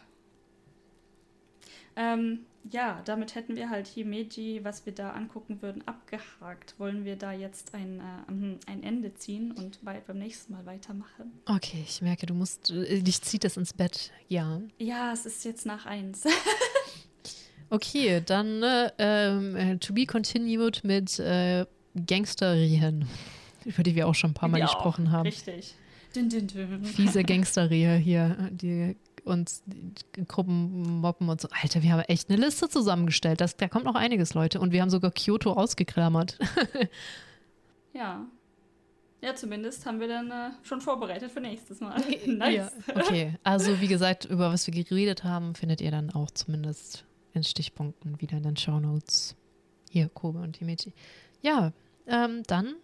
Ähm, ja, damit hätten wir halt Himeji, was wir da angucken würden, abgehakt. Wollen wir da jetzt ein, äh, ein Ende ziehen und bei, beim nächsten Mal weitermachen? Okay, ich merke, du musst, äh, dich zieht das ins Bett, ja. Ja, es ist jetzt nach eins. okay, dann äh, ähm, to be continued mit äh, Gangsterien, über die wir auch schon ein paar Mal ja, gesprochen haben. Richtig. Dün, dün, dün. Fiese Gangsterrie hier, die uns Gruppen mobben und so. Alter, wir haben echt eine Liste zusammengestellt. Das, da kommt noch einiges, Leute. Und wir haben sogar Kyoto ausgeklammert. ja. Ja, zumindest haben wir dann äh, schon vorbereitet für nächstes Mal. nice. Ja, okay, also wie gesagt, über was wir geredet haben, findet ihr dann auch zumindest in Stichpunkten wieder in den Show Notes. Hier, Kobe und Himeji. Ja, ähm, dann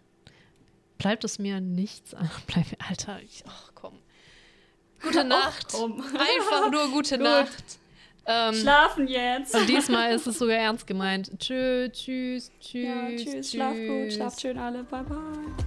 bleibt es mir nichts an. Bleib, Alter, ich, ach komm. Gute Nacht. Oh, Einfach nur gute Gut. Nacht. Ähm, Schlafen jetzt. Und diesmal ist es sogar ernst gemeint. Tschö, tschüss, tschüss. Ja, tschüss, tschüss. schlaf gut, schlaft schön alle. Bye, bye.